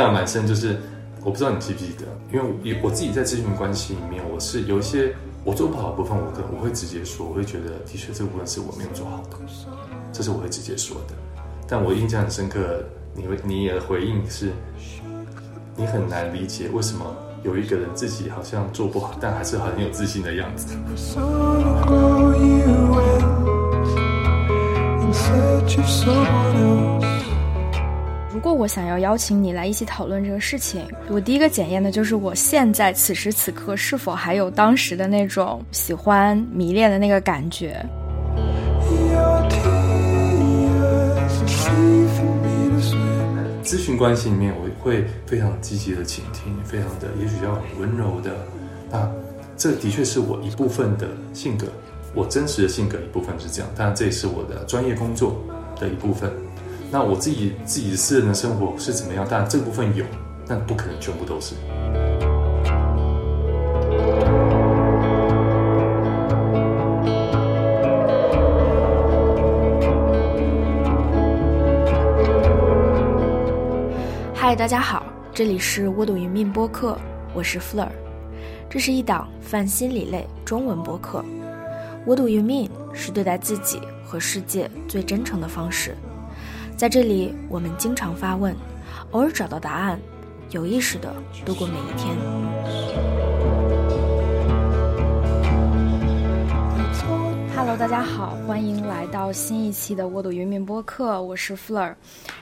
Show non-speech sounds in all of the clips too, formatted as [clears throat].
印象蛮深，就是我不知道你记不记得，因为我我自己在咨询关系里面，我是有一些我做不好的部分，我可我会直接说，我会觉得的确这部分是我没有做好的，这是我会直接说的。但我印象很深刻，你会你的回应是，你很难理解为什么有一个人自己好像做不好，但还是很有自信的样子。如果我想要邀请你来一起讨论这个事情，我第一个检验的就是我现在此时此刻是否还有当时的那种喜欢、迷恋的那个感觉。咨询关系里面，我会非常积极的倾听，非常的，也许要很温柔的。那这的确是我一部分的性格。我真实的性格一部分是这样，当然这也是我的专业工作的一部分。那我自己自己私人的生活是怎么样？当然这部分有，但不可能全部都是。嗨，大家好，这里是沃朵云命播客，我是 Fleur，这是一档泛心理类中文播客。What do you mean？是对待自己和世界最真诚的方式。在这里，我们经常发问，偶尔找到答案，有意识的度过每一天。Hello，大家好，欢迎来到新一期的沃朵云民播客，我是 Fleur。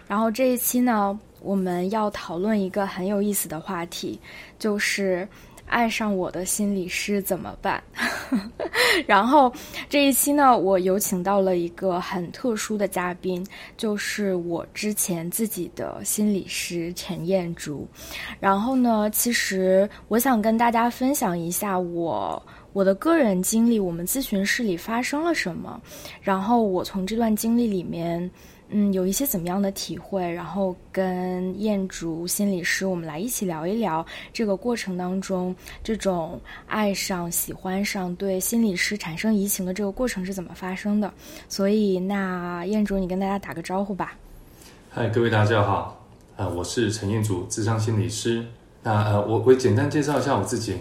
然后这一期呢，我们要讨论一个很有意思的话题，就是。爱上我的心理师怎么办？[laughs] 然后这一期呢，我有请到了一个很特殊的嘉宾，就是我之前自己的心理师陈燕竹。然后呢，其实我想跟大家分享一下我我的个人经历，我们咨询室里发生了什么，然后我从这段经历里面。嗯，有一些怎么样的体会？然后跟燕竹心理师，我们来一起聊一聊这个过程当中，这种爱上、喜欢上、对心理师产生移情的这个过程是怎么发生的？所以，那燕竹，你跟大家打个招呼吧。嗨，各位大家好，呃，我是陈燕竹，智商心理师。那呃，我我简单介绍一下我自己。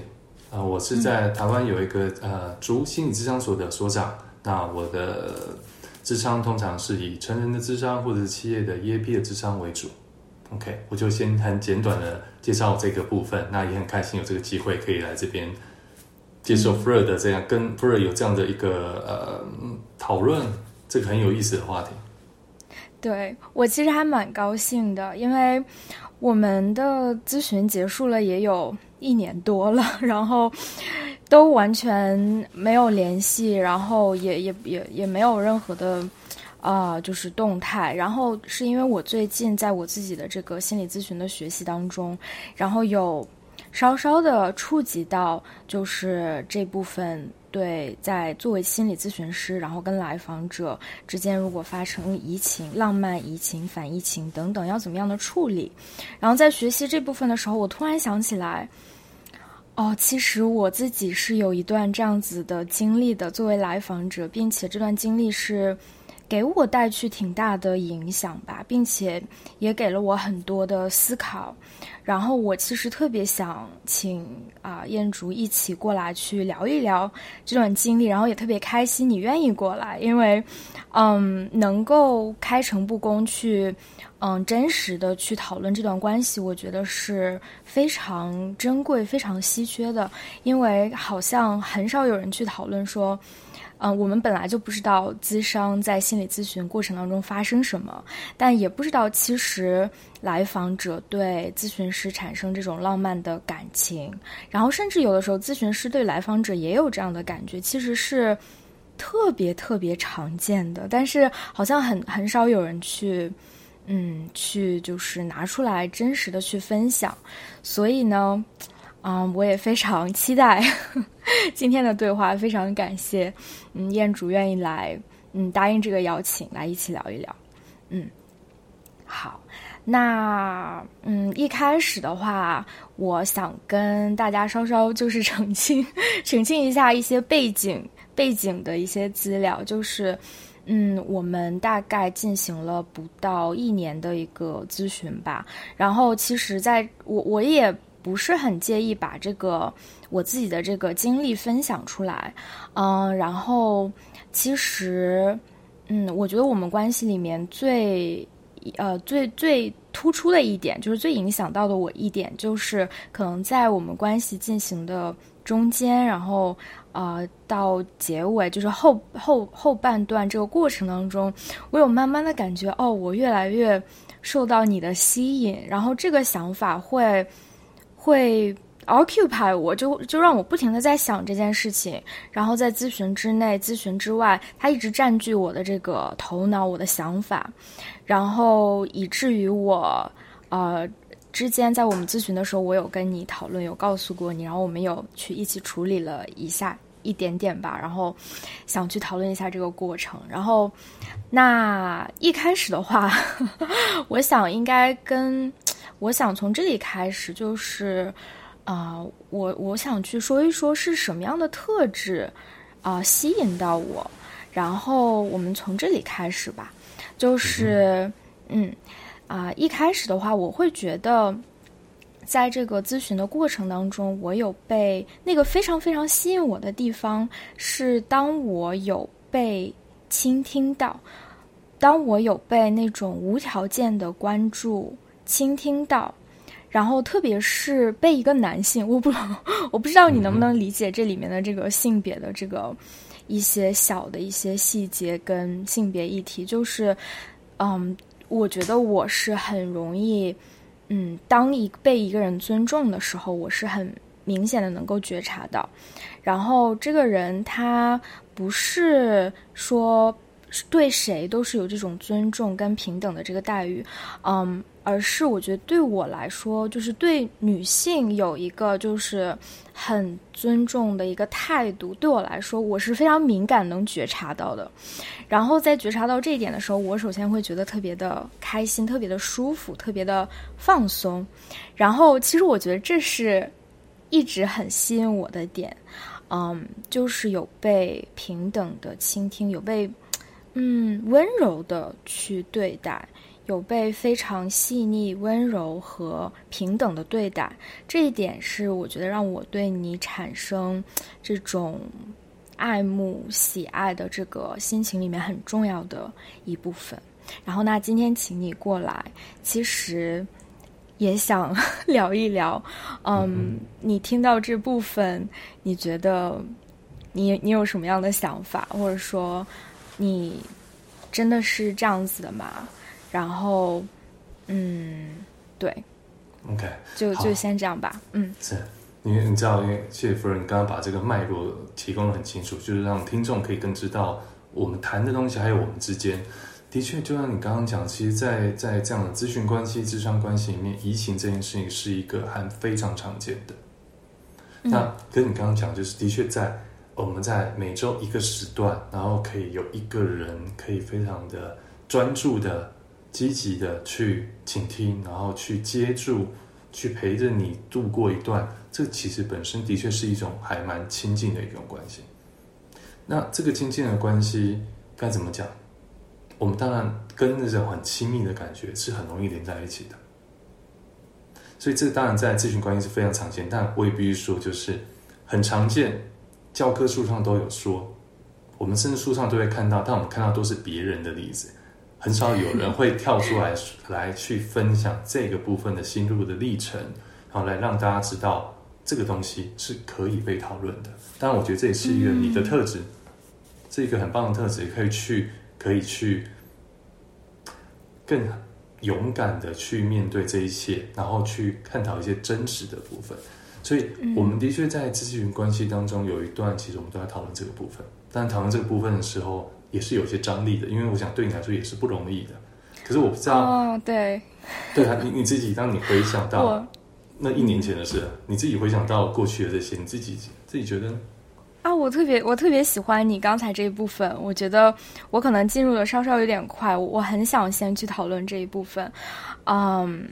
呃，我是在台湾有一个呃竹心理智商所的所长。那我的。智商通常是以成人的智商或者是企业的 EAP 的智商为主。OK，我就先很简短的介绍这个部分。那也很开心有这个机会可以来这边接受 f r e 的这样跟 f r e 有这样的一个呃讨论，这个很有意思的话题。对我其实还蛮高兴的，因为我们的咨询结束了也有一年多了，然后。都完全没有联系，然后也也也也没有任何的，啊，就是动态。然后是因为我最近在我自己的这个心理咨询的学习当中，然后有稍稍的触及到，就是这部分对在作为心理咨询师，然后跟来访者之间如果发生移情、浪漫移情、反移情等等，要怎么样的处理。然后在学习这部分的时候，我突然想起来。哦，其实我自己是有一段这样子的经历的，作为来访者，并且这段经历是给我带去挺大的影响吧，并且也给了我很多的思考。然后我其实特别想请啊燕竹一起过来去聊一聊这段经历，然后也特别开心你愿意过来，因为嗯，能够开诚布公去。嗯，真实的去讨论这段关系，我觉得是非常珍贵、非常稀缺的，因为好像很少有人去讨论说，嗯，我们本来就不知道咨商在心理咨询过程当中发生什么，但也不知道其实来访者对咨询师产生这种浪漫的感情，然后甚至有的时候咨询师对来访者也有这样的感觉，其实是特别特别常见的，但是好像很很少有人去。嗯，去就是拿出来真实的去分享，所以呢，嗯，我也非常期待 [laughs] 今天的对话，非常感谢，嗯，燕主愿意来，嗯，答应这个邀请来一起聊一聊，嗯，好，那嗯，一开始的话，我想跟大家稍稍就是澄清澄清一下一些背景背景的一些资料，就是。嗯，我们大概进行了不到一年的一个咨询吧。然后，其实在我我也不是很介意把这个我自己的这个经历分享出来。嗯，然后其实，嗯，我觉得我们关系里面最呃最最突出的一点，就是最影响到的我一点，就是可能在我们关系进行的中间，然后。呃，到结尾就是后后后半段这个过程当中，我有慢慢的感觉，哦，我越来越受到你的吸引，然后这个想法会会 occupy 我，就就让我不停的在想这件事情，然后在咨询之内、咨询之外，它一直占据我的这个头脑、我的想法，然后以至于我呃之间在我们咨询的时候，我有跟你讨论，有告诉过你，然后我们有去一起处理了一下。一点点吧，然后想去讨论一下这个过程。然后，那一开始的话，[laughs] 我想应该跟我想从这里开始，就是啊，我我想去说一说是什么样的特质啊吸引到我。然后我们从这里开始吧，就是嗯啊，一开始的话，我会觉得。在这个咨询的过程当中，我有被那个非常非常吸引我的地方是，当我有被倾听到，当我有被那种无条件的关注倾听到，然后特别是被一个男性，我不 [laughs] 我不知道你能不能理解这里面的这个性别的这个一些小的一些细节跟性别议题，就是嗯，我觉得我是很容易。嗯，当一被一个人尊重的时候，我是很明显的能够觉察到。然后这个人他不是说对谁都是有这种尊重跟平等的这个待遇，嗯。而是我觉得对我来说，就是对女性有一个就是很尊重的一个态度。对我来说，我是非常敏感能觉察到的。然后在觉察到这一点的时候，我首先会觉得特别的开心，特别的舒服，特别的放松。然后其实我觉得这是一直很吸引我的点，嗯，就是有被平等的倾听，有被嗯温柔的去对待。有被非常细腻、温柔和平等的对待，这一点是我觉得让我对你产生这种爱慕、喜爱的这个心情里面很重要的一部分。然后，那今天请你过来，其实也想聊一聊。嗯，你听到这部分，你觉得你你有什么样的想法，或者说你真的是这样子的吗？然后，嗯，对，OK，就就先这样吧，嗯，是，因为你知道，因为谢夫人刚刚把这个脉络提供的很清楚，就是让听众可以更知道我们谈的东西，还有我们之间，的确，就像你刚刚讲，其实，在在这样的咨询关系、智商关系里面，移情这件事情是一个还非常常见的。那跟你刚刚讲，就是的确在我们在每周一个时段，然后可以有一个人可以非常的专注的。积极的去倾听，然后去接住，去陪着你度过一段，这其实本身的确是一种还蛮亲近的一种关系。那这个亲近的关系该怎么讲？我们当然跟那种很亲密的感觉是很容易连在一起的。所以这当然在咨询关系是非常常见，但我也必须说，就是很常见，教科书上都有说，我们甚至书上都会看到，但我们看到都是别人的例子。很少有人会跳出来 [laughs] 来去分享这个部分的心路的历程，然后来让大家知道这个东西是可以被讨论的。当然，我觉得这也是一个你的特质，是一个很棒的特质，可以去可以去更勇敢的去面对这一切，然后去探讨一些真实的部分。所以，我们的确在咨询关系当中有一段，其实我们都在讨论这个部分。但讨论这个部分的时候，也是有些张力的，因为我想对你来说也是不容易的。可是我不知道，哦，对，[laughs] 对啊，你你自己，当你回想到那一年前的事，你自己回想到过去的这些，你自己自己觉得啊，我特别我特别喜欢你刚才这一部分，我觉得我可能进入的稍稍有点快，我很想先去讨论这一部分，嗯。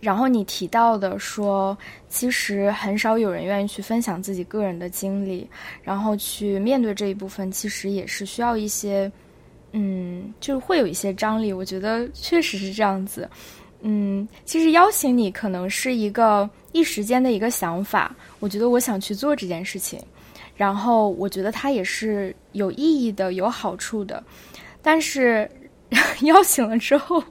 然后你提到的说，其实很少有人愿意去分享自己个人的经历，然后去面对这一部分，其实也是需要一些，嗯，就是会有一些张力。我觉得确实是这样子。嗯，其实邀请你可能是一个一时间的一个想法。我觉得我想去做这件事情，然后我觉得它也是有意义的、有好处的。但是 [laughs] 邀请了之后，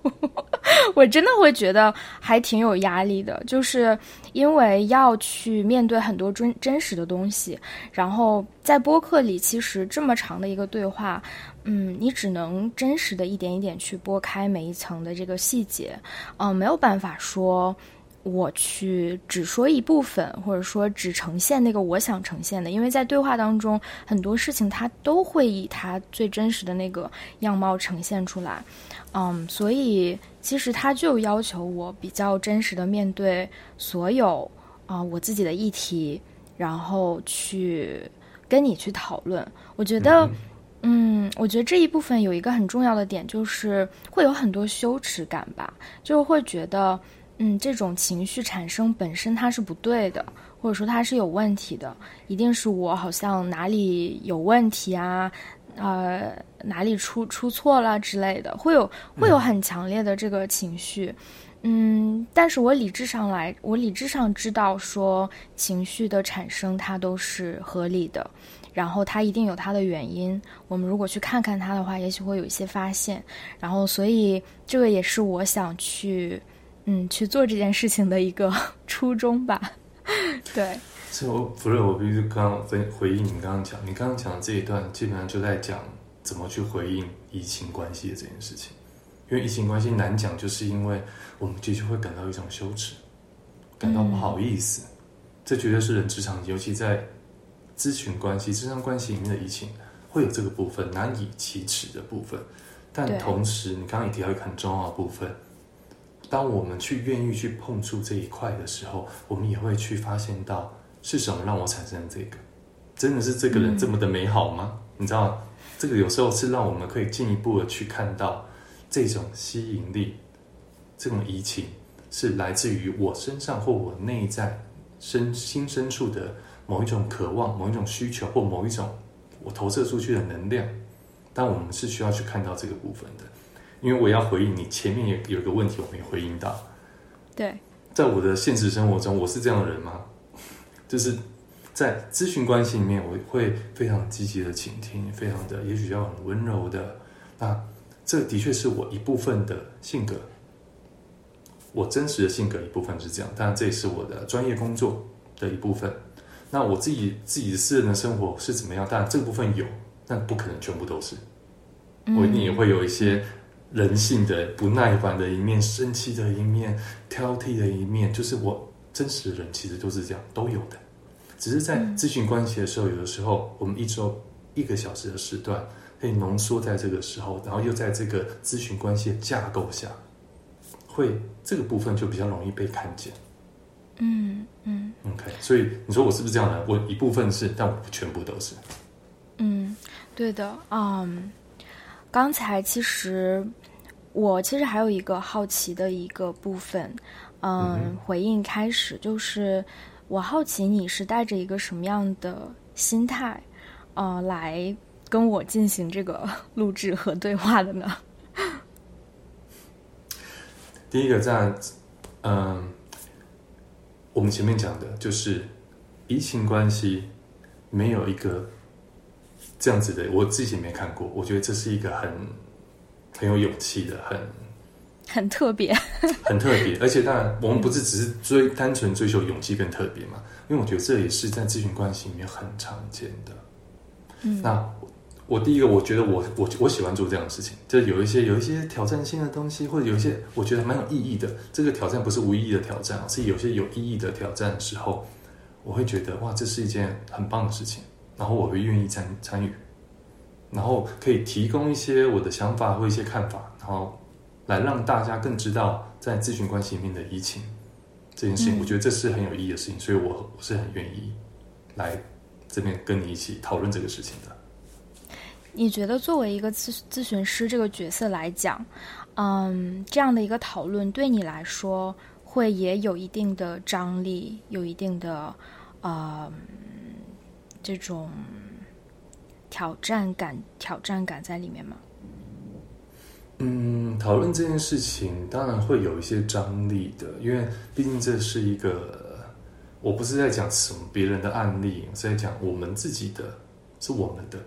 [laughs] 我真的会觉得还挺有压力的，就是因为要去面对很多真真实的东西。然后在播客里，其实这么长的一个对话。嗯，你只能真实的一点一点去拨开每一层的这个细节，嗯，没有办法说我去只说一部分，或者说只呈现那个我想呈现的，因为在对话当中，很多事情它都会以它最真实的那个样貌呈现出来，嗯，所以其实他就要求我比较真实的面对所有啊我自己的议题，然后去跟你去讨论，我觉得。嗯，我觉得这一部分有一个很重要的点，就是会有很多羞耻感吧，就会觉得，嗯，这种情绪产生本身它是不对的，或者说它是有问题的，一定是我好像哪里有问题啊，呃，哪里出出错了之类的，会有会有很强烈的这个情绪，嗯，但是我理智上来，我理智上知道说情绪的产生它都是合理的。然后它一定有它的原因，我们如果去看看它的话，也许会有一些发现。然后，所以这个也是我想去，嗯，去做这件事情的一个 [laughs] 初衷吧。[laughs] 对。所以，我不是我必须刚刚回回应你刚刚讲，你刚刚讲的这一段，基本上就在讲怎么去回应疫情关系的这件事情。因为疫情关系难讲，就是因为我们的确会感到一种羞耻，感到不好意思。这绝对是人职场，尤其在。咨询关系、智商关系里面的疫情会有这个部分难以启齿的部分，但同时，你刚刚也提到一个很重要的部分，当我们去愿意去碰触这一块的时候，我们也会去发现到是什么让我产生这个，真的是这个人这么的美好吗？你知道，这个有时候是让我们可以进一步的去看到这种吸引力，这种移情是来自于我身上或我内在深心深处的。某一种渴望、某一种需求或某一种我投射出去的能量，但我们是需要去看到这个部分的，因为我要回应你前面也有一个问题我没回应到。对，在我的现实生活中，我是这样的人吗？就是在咨询关系里面，我会非常积极的倾听，非常的也许要很温柔的。那这的确是我一部分的性格，我真实的性格一部分是这样，当然这也是我的专业工作的一部分。那我自己自己私人的生活是怎么样？当然这个部分有，但不可能全部都是。我一定也会有一些人性的不耐烦的一面、生气的一面、挑剔的一面，就是我真实的人其实都是这样，都有的。只是在咨询关系的时候，有的时候我们一周一个小时的时段可以浓缩在这个时候，然后又在这个咨询关系的架构下，会这个部分就比较容易被看见。嗯嗯，OK，所以你说我是不是这样的？我一部分是，但我不全部都是。嗯，对的。嗯，刚才其实我其实还有一个好奇的一个部分，嗯，回应开始就是我好奇你是带着一个什么样的心态，呃，来跟我进行这个 [laughs] 录制和对话的呢？[laughs] 第一个在，嗯。我们前面讲的就是移情关系，没有一个这样子的，我自己没看过。我觉得这是一个很很有勇气的，很很特别，[laughs] 很特别。而且当然，我们不是只是追单纯追求勇气跟特别嘛？因为我觉得这也是在咨询关系里面很常见的。嗯，那。我第一个，我觉得我我我喜欢做这样的事情，就有一些有一些挑战性的东西，或者有一些我觉得蛮有意义的。这个挑战不是无意义的挑战，是有些有意义的挑战的时候，我会觉得哇，这是一件很棒的事情，然后我会愿意参参与，然后可以提供一些我的想法或一些看法，然后来让大家更知道在咨询关系里面的疫情这件事情，我觉得这是很有意义的事情，所以我我是很愿意来这边跟你一起讨论这个事情的。你觉得作为一个咨咨询师这个角色来讲，嗯，这样的一个讨论对你来说会也有一定的张力，有一定的呃这种挑战感、挑战感在里面吗？嗯，讨论这件事情当然会有一些张力的，因为毕竟这是一个，我不是在讲什么别人的案例，是在讲我们自己的，是我们的。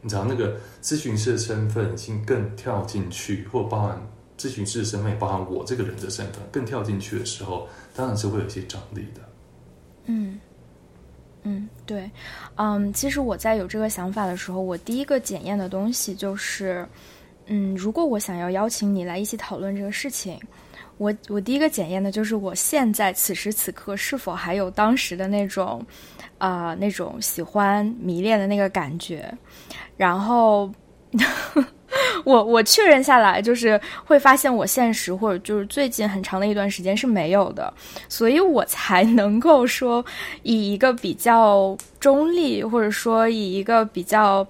你知道那个咨询师的身份已经更跳进去，或包含咨询师的身份，也包含我这个人的身份，更跳进去的时候，当然是会有一些张力的。嗯嗯，对，嗯，其实我在有这个想法的时候，我第一个检验的东西就是，嗯，如果我想要邀请你来一起讨论这个事情，我我第一个检验的就是我现在此时此刻是否还有当时的那种，啊，那种喜欢迷恋的那个感觉。然后，[laughs] 我我确认下来，就是会发现我现实或者就是最近很长的一段时间是没有的，所以我才能够说以一个比较中立，或者说以一个比较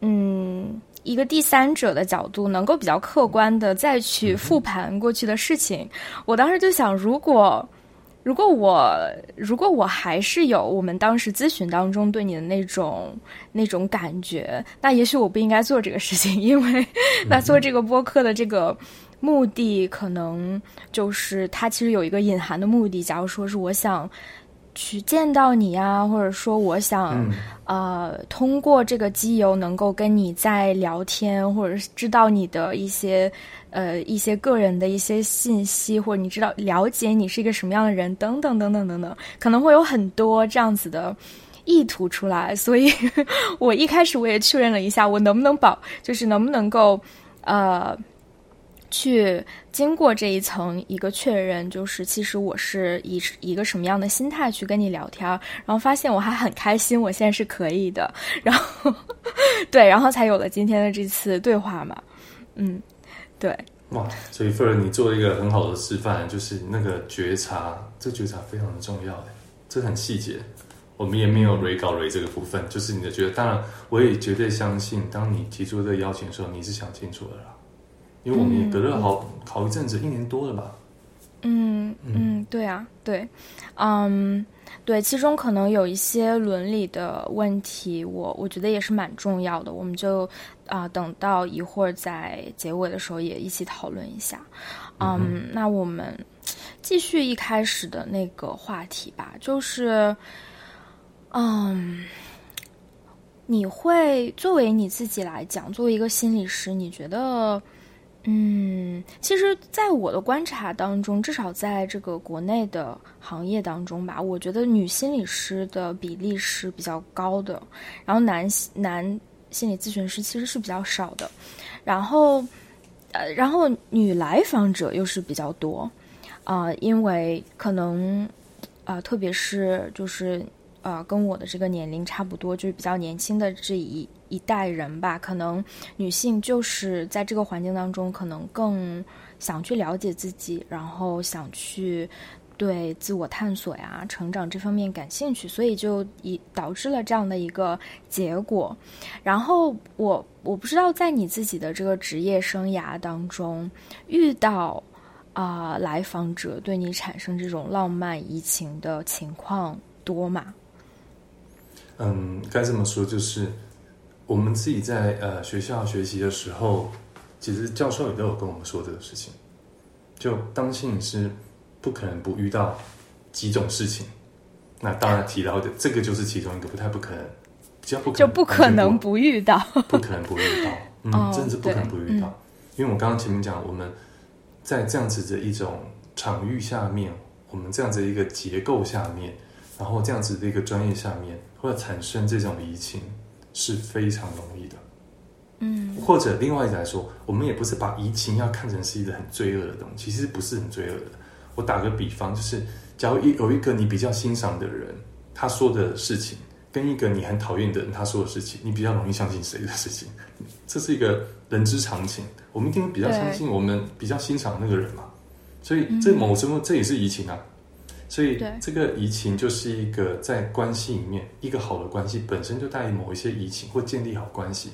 嗯一个第三者的角度，能够比较客观的再去复盘过去的事情。我当时就想，如果。如果我如果我还是有我们当时咨询当中对你的那种那种感觉，那也许我不应该做这个事情，因为 [laughs] 那做这个播客的这个目的，可能就是它其实有一个隐含的目的。假如说是我想。去见到你呀，或者说我想，呃，通过这个机油能够跟你在聊天，或者是知道你的一些，呃，一些个人的一些信息，或者你知道了解你是一个什么样的人，等等等等等等，可能会有很多这样子的意图出来。所以 [laughs] 我一开始我也确认了一下，我能不能保，就是能不能够，呃。去经过这一层一个确认，就是其实我是以一个什么样的心态去跟你聊天，然后发现我还很开心，我现在是可以的，[laughs] 然后对，然后才有了今天的这次对话嘛，嗯，对，哇，所以菲儿，你做了一个很好的示范，就是那个觉察，这觉察非常的重要，这很细节，我们也没有 re 稿 re 这个部分，就是你的觉得，当然我也绝对相信，当你提出这个邀请的时候，你是想清楚的啦。因为我们也隔了好好一阵子，一年多了吧。嗯嗯，对啊，对，嗯，对，其中可能有一些伦理的问题，我我觉得也是蛮重要的。我们就啊，等到一会儿在结尾的时候也一起讨论一下。嗯，那我们继续一开始的那个话题吧，就是，嗯，你会作为你自己来讲，作为一个心理师，你觉得？嗯，其实，在我的观察当中，至少在这个国内的行业当中吧，我觉得女心理师的比例是比较高的，然后男男心理咨询师其实是比较少的，然后，呃，然后女来访者又是比较多，啊，因为可能，啊，特别是就是。呃，跟我的这个年龄差不多，就是比较年轻的这一一代人吧。可能女性就是在这个环境当中，可能更想去了解自己，然后想去对自我探索呀、成长这方面感兴趣，所以就以导致了这样的一个结果。然后我我不知道在你自己的这个职业生涯当中，遇到啊来访者对你产生这种浪漫移情的情况多吗？嗯，该这么说，就是我们自己在呃学校学习的时候，其实教授也都有跟我们说这个事情。就当心理师不可能不遇到几种事情，那当然提到的这个就是其中一个，不太不可能，就不就不可能不遇到，不可能不遇到，嗯，真的是不可能不遇到。因为我刚刚前面讲，我们在这样子的一种场域下面，我们这样子一个结构下面，然后这样子的一个专业下面。或者产生这种移情是非常容易的，嗯，或者另外一来说，我们也不是把移情要看成是一个很罪恶的东西，其实不是很罪恶的。我打个比方，就是假如一有一个你比较欣赏的人，他说的事情，跟一个你很讨厌的人他说的事情，你比较容易相信谁的事情？这是一个人之常情，我们一定比较相信我们比较欣赏那个人嘛。所以这某程度这也是移情啊。所以，这个移情就是一个在关系里面，一个好的关系本身就带某一些移情或建立好关系，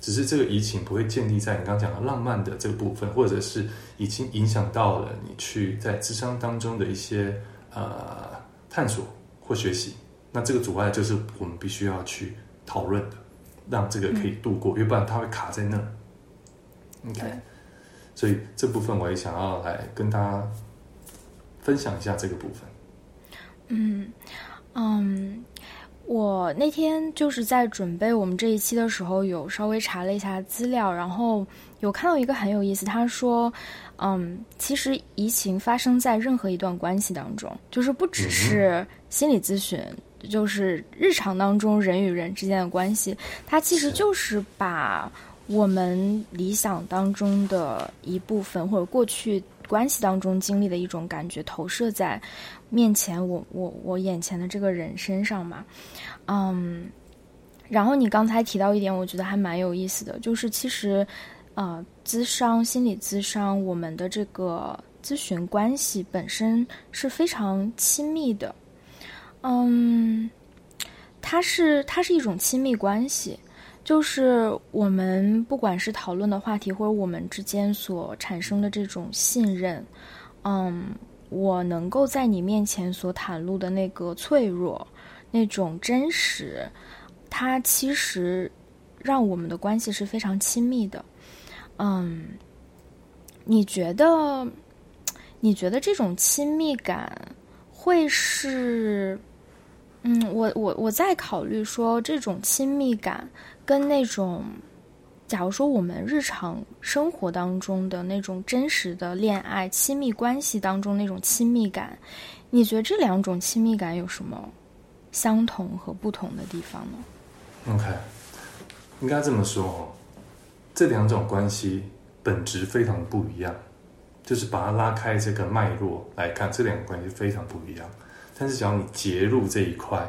只是这个移情不会建立在你刚刚讲的浪漫的这个部分，或者是已经影响到了你去在智商当中的一些呃探索或学习。那这个阻碍就是我们必须要去讨论的，让这个可以度过，要不然它会卡在那。OK，所以这部分我也想要来跟大家分享一下这个部分。嗯嗯，我那天就是在准备我们这一期的时候，有稍微查了一下资料，然后有看到一个很有意思，他说，嗯，其实移情发生在任何一段关系当中，就是不只是心理咨询，就是日常当中人与人之间的关系，它其实就是把我们理想当中的一部分或者过去关系当中经历的一种感觉投射在。面前，我我我眼前的这个人身上嘛，嗯，然后你刚才提到一点，我觉得还蛮有意思的，就是其实，呃，咨商、心理咨商，我们的这个咨询关系本身是非常亲密的，嗯，它是它是一种亲密关系，就是我们不管是讨论的话题，或者我们之间所产生的这种信任，嗯。我能够在你面前所袒露的那个脆弱，那种真实，它其实让我们的关系是非常亲密的。嗯，你觉得？你觉得这种亲密感会是？嗯，我我我在考虑说，这种亲密感跟那种。假如说我们日常生活当中的那种真实的恋爱亲密关系当中那种亲密感，你觉得这两种亲密感有什么相同和不同的地方呢？OK，应该这么说哦，这两种关系本质非常不一样，就是把它拉开这个脉络来看，这两个关系非常不一样。但是只要你截入这一块，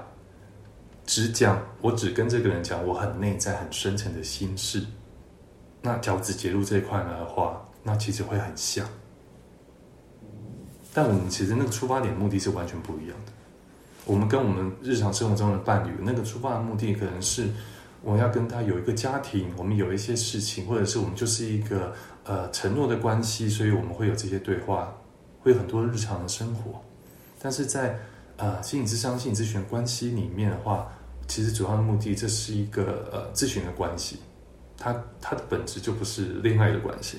只讲我只跟这个人讲我很内在很深层的心事。那脚趾结露这一块的话，那其实会很像，但我们其实那个出发点目的是完全不一样的。我们跟我们日常生活中的伴侣，那个出发的目的可能是我要跟他有一个家庭，我们有一些事情，或者是我们就是一个呃承诺的关系，所以我们会有这些对话，会有很多日常的生活。但是在呃心理咨商、心理咨询关系里面的话，其实主要的目的，这是一个呃咨询的关系。它它的本质就不是恋爱的关系，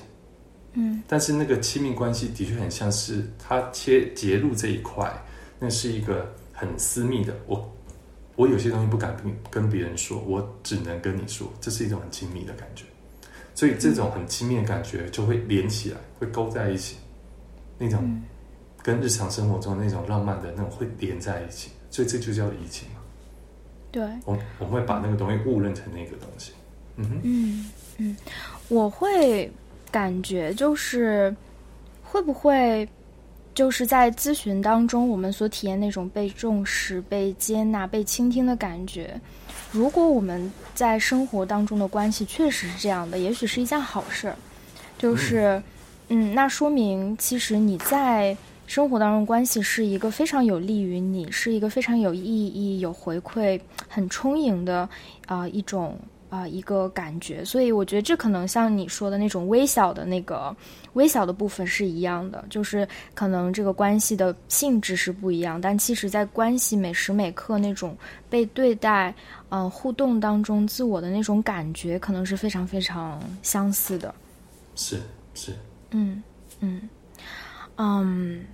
嗯，但是那个亲密关系的确很像是它切截入这一块，那是一个很私密的。我我有些东西不敢跟跟别人说，我只能跟你说，这是一种很亲密的感觉。所以这种很亲密的感觉就会连起来，会勾在一起，那种跟日常生活中那种浪漫的那种会连在一起，所以这就叫移情嘛。对，我我们会把那个东西误认成那个东西。嗯嗯，我会感觉就是会不会就是在咨询当中，我们所体验那种被重视、被接纳、被倾听的感觉。如果我们在生活当中的关系确实是这样的，也许是一件好事儿。就是嗯，那说明其实你在生活当中关系是一个非常有利于你，是一个非常有意义、有回馈、很充盈的啊一种。啊，一个感觉，所以我觉得这可能像你说的那种微小的那个微小的部分是一样的，就是可能这个关系的性质是不一样，但其实在关系每时每刻那种被对待，嗯，互动当中自我的那种感觉，可能是非常非常相似的。是是，嗯嗯嗯。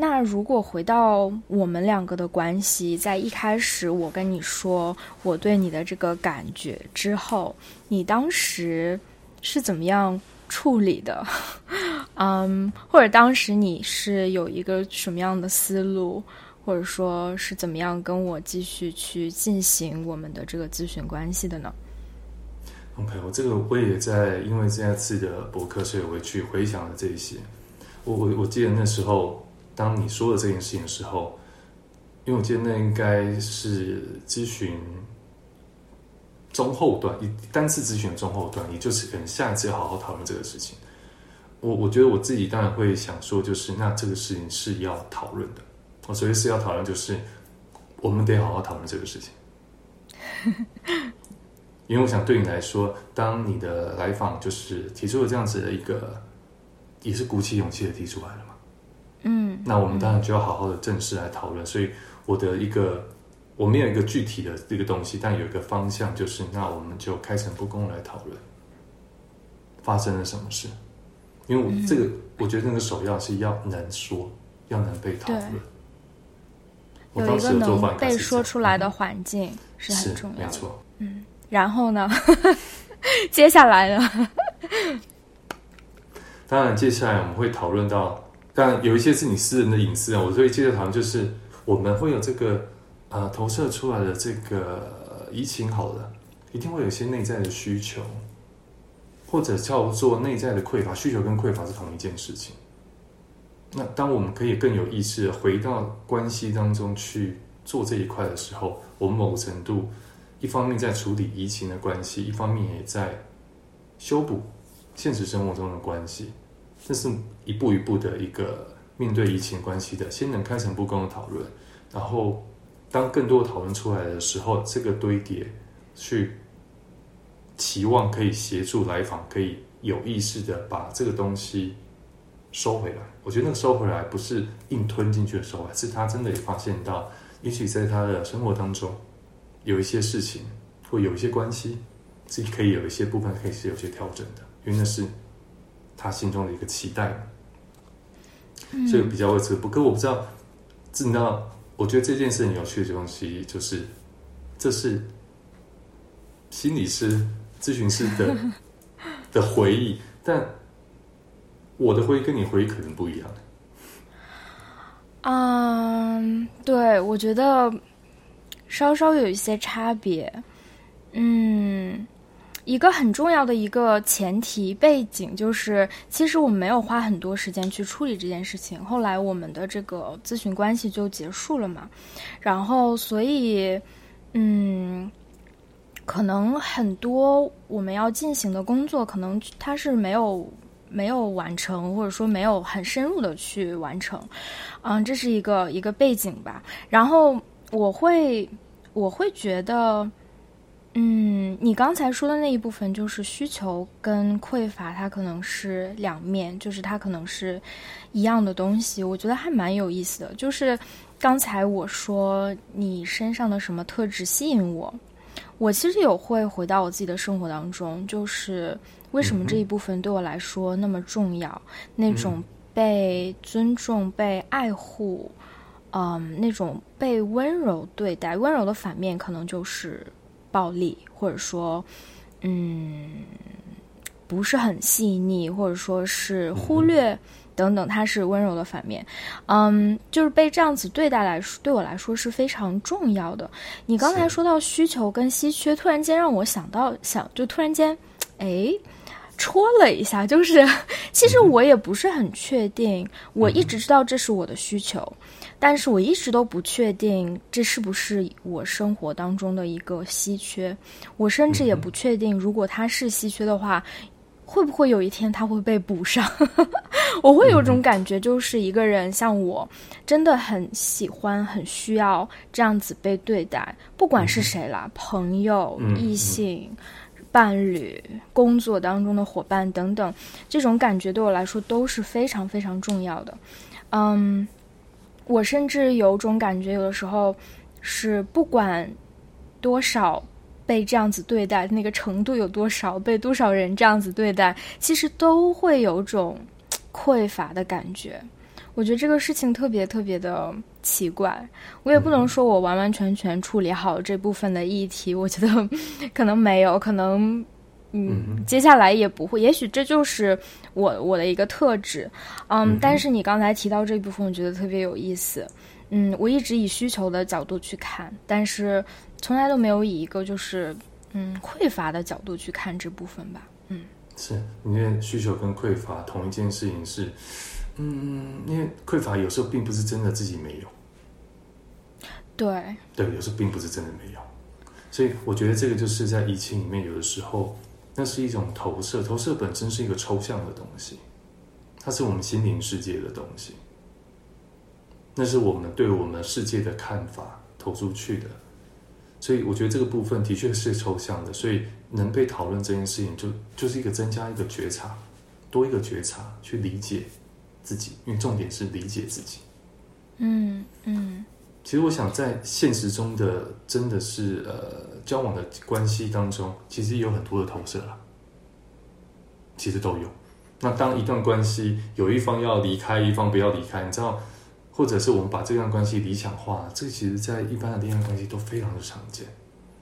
那如果回到我们两个的关系，在一开始我跟你说我对你的这个感觉之后，你当时是怎么样处理的？[laughs] 嗯，或者当时你是有一个什么样的思路，或者说是怎么样跟我继续去进行我们的这个咨询关系的呢？OK，我这个我也在因为这次的博客，所以我去回想了这一些。我我我记得那时候。当你说了这件事情的时候，因为我记得那应该是咨询中后段，一单次咨询的中后段，也就是可能下一次要好好讨论这个事情。我我觉得我自己当然会想说，就是那这个事情是要讨论的。我所谓是要讨论，就是我们得好好讨论这个事情。[laughs] 因为我想对你来说，当你的来访就是提出了这样子的一个，也是鼓起勇气的提出来了嘛。嗯，那我们当然就要好好的正式来讨论。所以我的一个，我没有一个具体的这个东西，但有一个方向，就是那我们就开诚布公来讨论发生了什么事。因为我这个，我觉得那个首要是要能说，要能被讨论。我当时有一个做法能被说出来的嗯环境是很重要的。没错。嗯，然后呢？[laughs] 接下来呢？[laughs] 当然，接下来我们会讨论到，当然有一些是你私人的隐私啊，我所以接着讨论，就是我们会有这个呃投射出来的这个移情好了，一定会有一些内在的需求，或者叫做内在的匮乏。需求跟匮乏是同一件事情。那当我们可以更有意识的回到关系当中去做这一块的时候，我们某个程度一方面在处理移情的关系，一方面也在修补现实生活中的关系。这是一步一步的一个面对疫情关系的，先能开诚布公的讨论，然后当更多讨论出来的时候，这个堆叠去期望可以协助来访，可以有意识的把这个东西收回来。我觉得那个收回来不是硬吞进去的收回来，是他真的也发现到，也许在他的生活当中有一些事情或有一些关系是可以有一些部分可以是有些调整的，因为那是他心中的一个期待。所以比较会这个不，可我不知道，知你知道，我觉得这件事很有趣的东西就是，这是心理师、咨询师的 [laughs] 的回忆，但我的回忆跟你回忆可能不一样。嗯，对，我觉得稍稍有一些差别。嗯，一个很重要的一个前提背景就是，其实我们没有花很多时间去处理这件事情。后来我们的这个咨询关系就结束了嘛，然后所以，嗯，可能很多我们要进行的工作，可能它是没有没有完成，或者说没有很深入的去完成。嗯，这是一个一个背景吧。然后我会我会觉得，嗯，你刚才说的那一部分就是需求跟匮乏，它可能是两面，就是它可能是一样的东西。我觉得还蛮有意思的。就是刚才我说你身上的什么特质吸引我，我其实有会回到我自己的生活当中，就是为什么这一部分对我来说那么重要，那种。被尊重、被爱护，嗯，那种被温柔对待，温柔的反面可能就是暴力，或者说，嗯，不是很细腻，或者说是忽略等等，它是温柔的反面。嗯，就是被这样子对待来说，对我来说是非常重要的。你刚才说到需求跟稀缺，突然间让我想到，想就突然间，哎。戳了一下，[laughs] 就是其实我也不是很确定，我一直知道这是我的需求，但是我一直都不确定这是不是我生活当中的一个稀缺。我甚至也不确定，如果它是稀缺的话，会不会有一天它会被补上？[laughs] 我会有种感觉，就是一个人像我，真的很喜欢、很需要这样子被对待，不管是谁啦，朋友、异性。伴侣、工作当中的伙伴等等，这种感觉对我来说都是非常非常重要的。嗯，我甚至有种感觉，有的时候是不管多少被这样子对待，那个程度有多少，被多少人这样子对待，其实都会有种 [tsk] 匮乏的感觉。我觉得这个事情特别特别的奇怪，我也不能说我完完全全处理好这部分的议题，我觉得可能没有，可能嗯，接下来也不会，也许这就是我我的一个特质，嗯，但是你刚才提到这部分，我觉得特别有意思，嗯，我一直以需求的角度去看，但是从来都没有以一个就是嗯匮乏的角度去看这部分吧，嗯，是因为需求跟匮乏同一件事情是。嗯，因为匮乏有时候并不是真的自己没有，对，对，有时候并不是真的没有，所以我觉得这个就是在疫情里面，有的时候那是一种投射，投射本身是一个抽象的东西，它是我们心灵世界的东西，那是我们对我们世界的看法投出去的，所以我觉得这个部分的确是抽象的，所以能被讨论这件事情就，就就是一个增加一个觉察，多一个觉察去理解。自己，因为重点是理解自己。嗯嗯，其实我想在现实中的真的是呃交往的关系当中，其实有很多的投射啊，其实都有。那当一段关系有一方要离开，一方不要离开，你知道，或者是我们把这段关系理想化，这其实在一般的恋爱关系都非常的常见。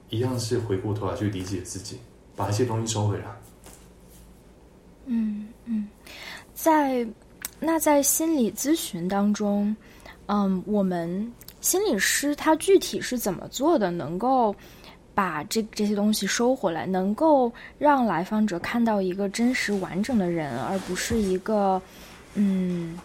一样是回过头来去理解自己，把一些东西收回来。嗯嗯，在那在心理咨询当中，嗯，我们心理师他具体是怎么做的，能够把这这些东西收回来，能够让来访者看到一个真实完整的人，而不是一个嗯，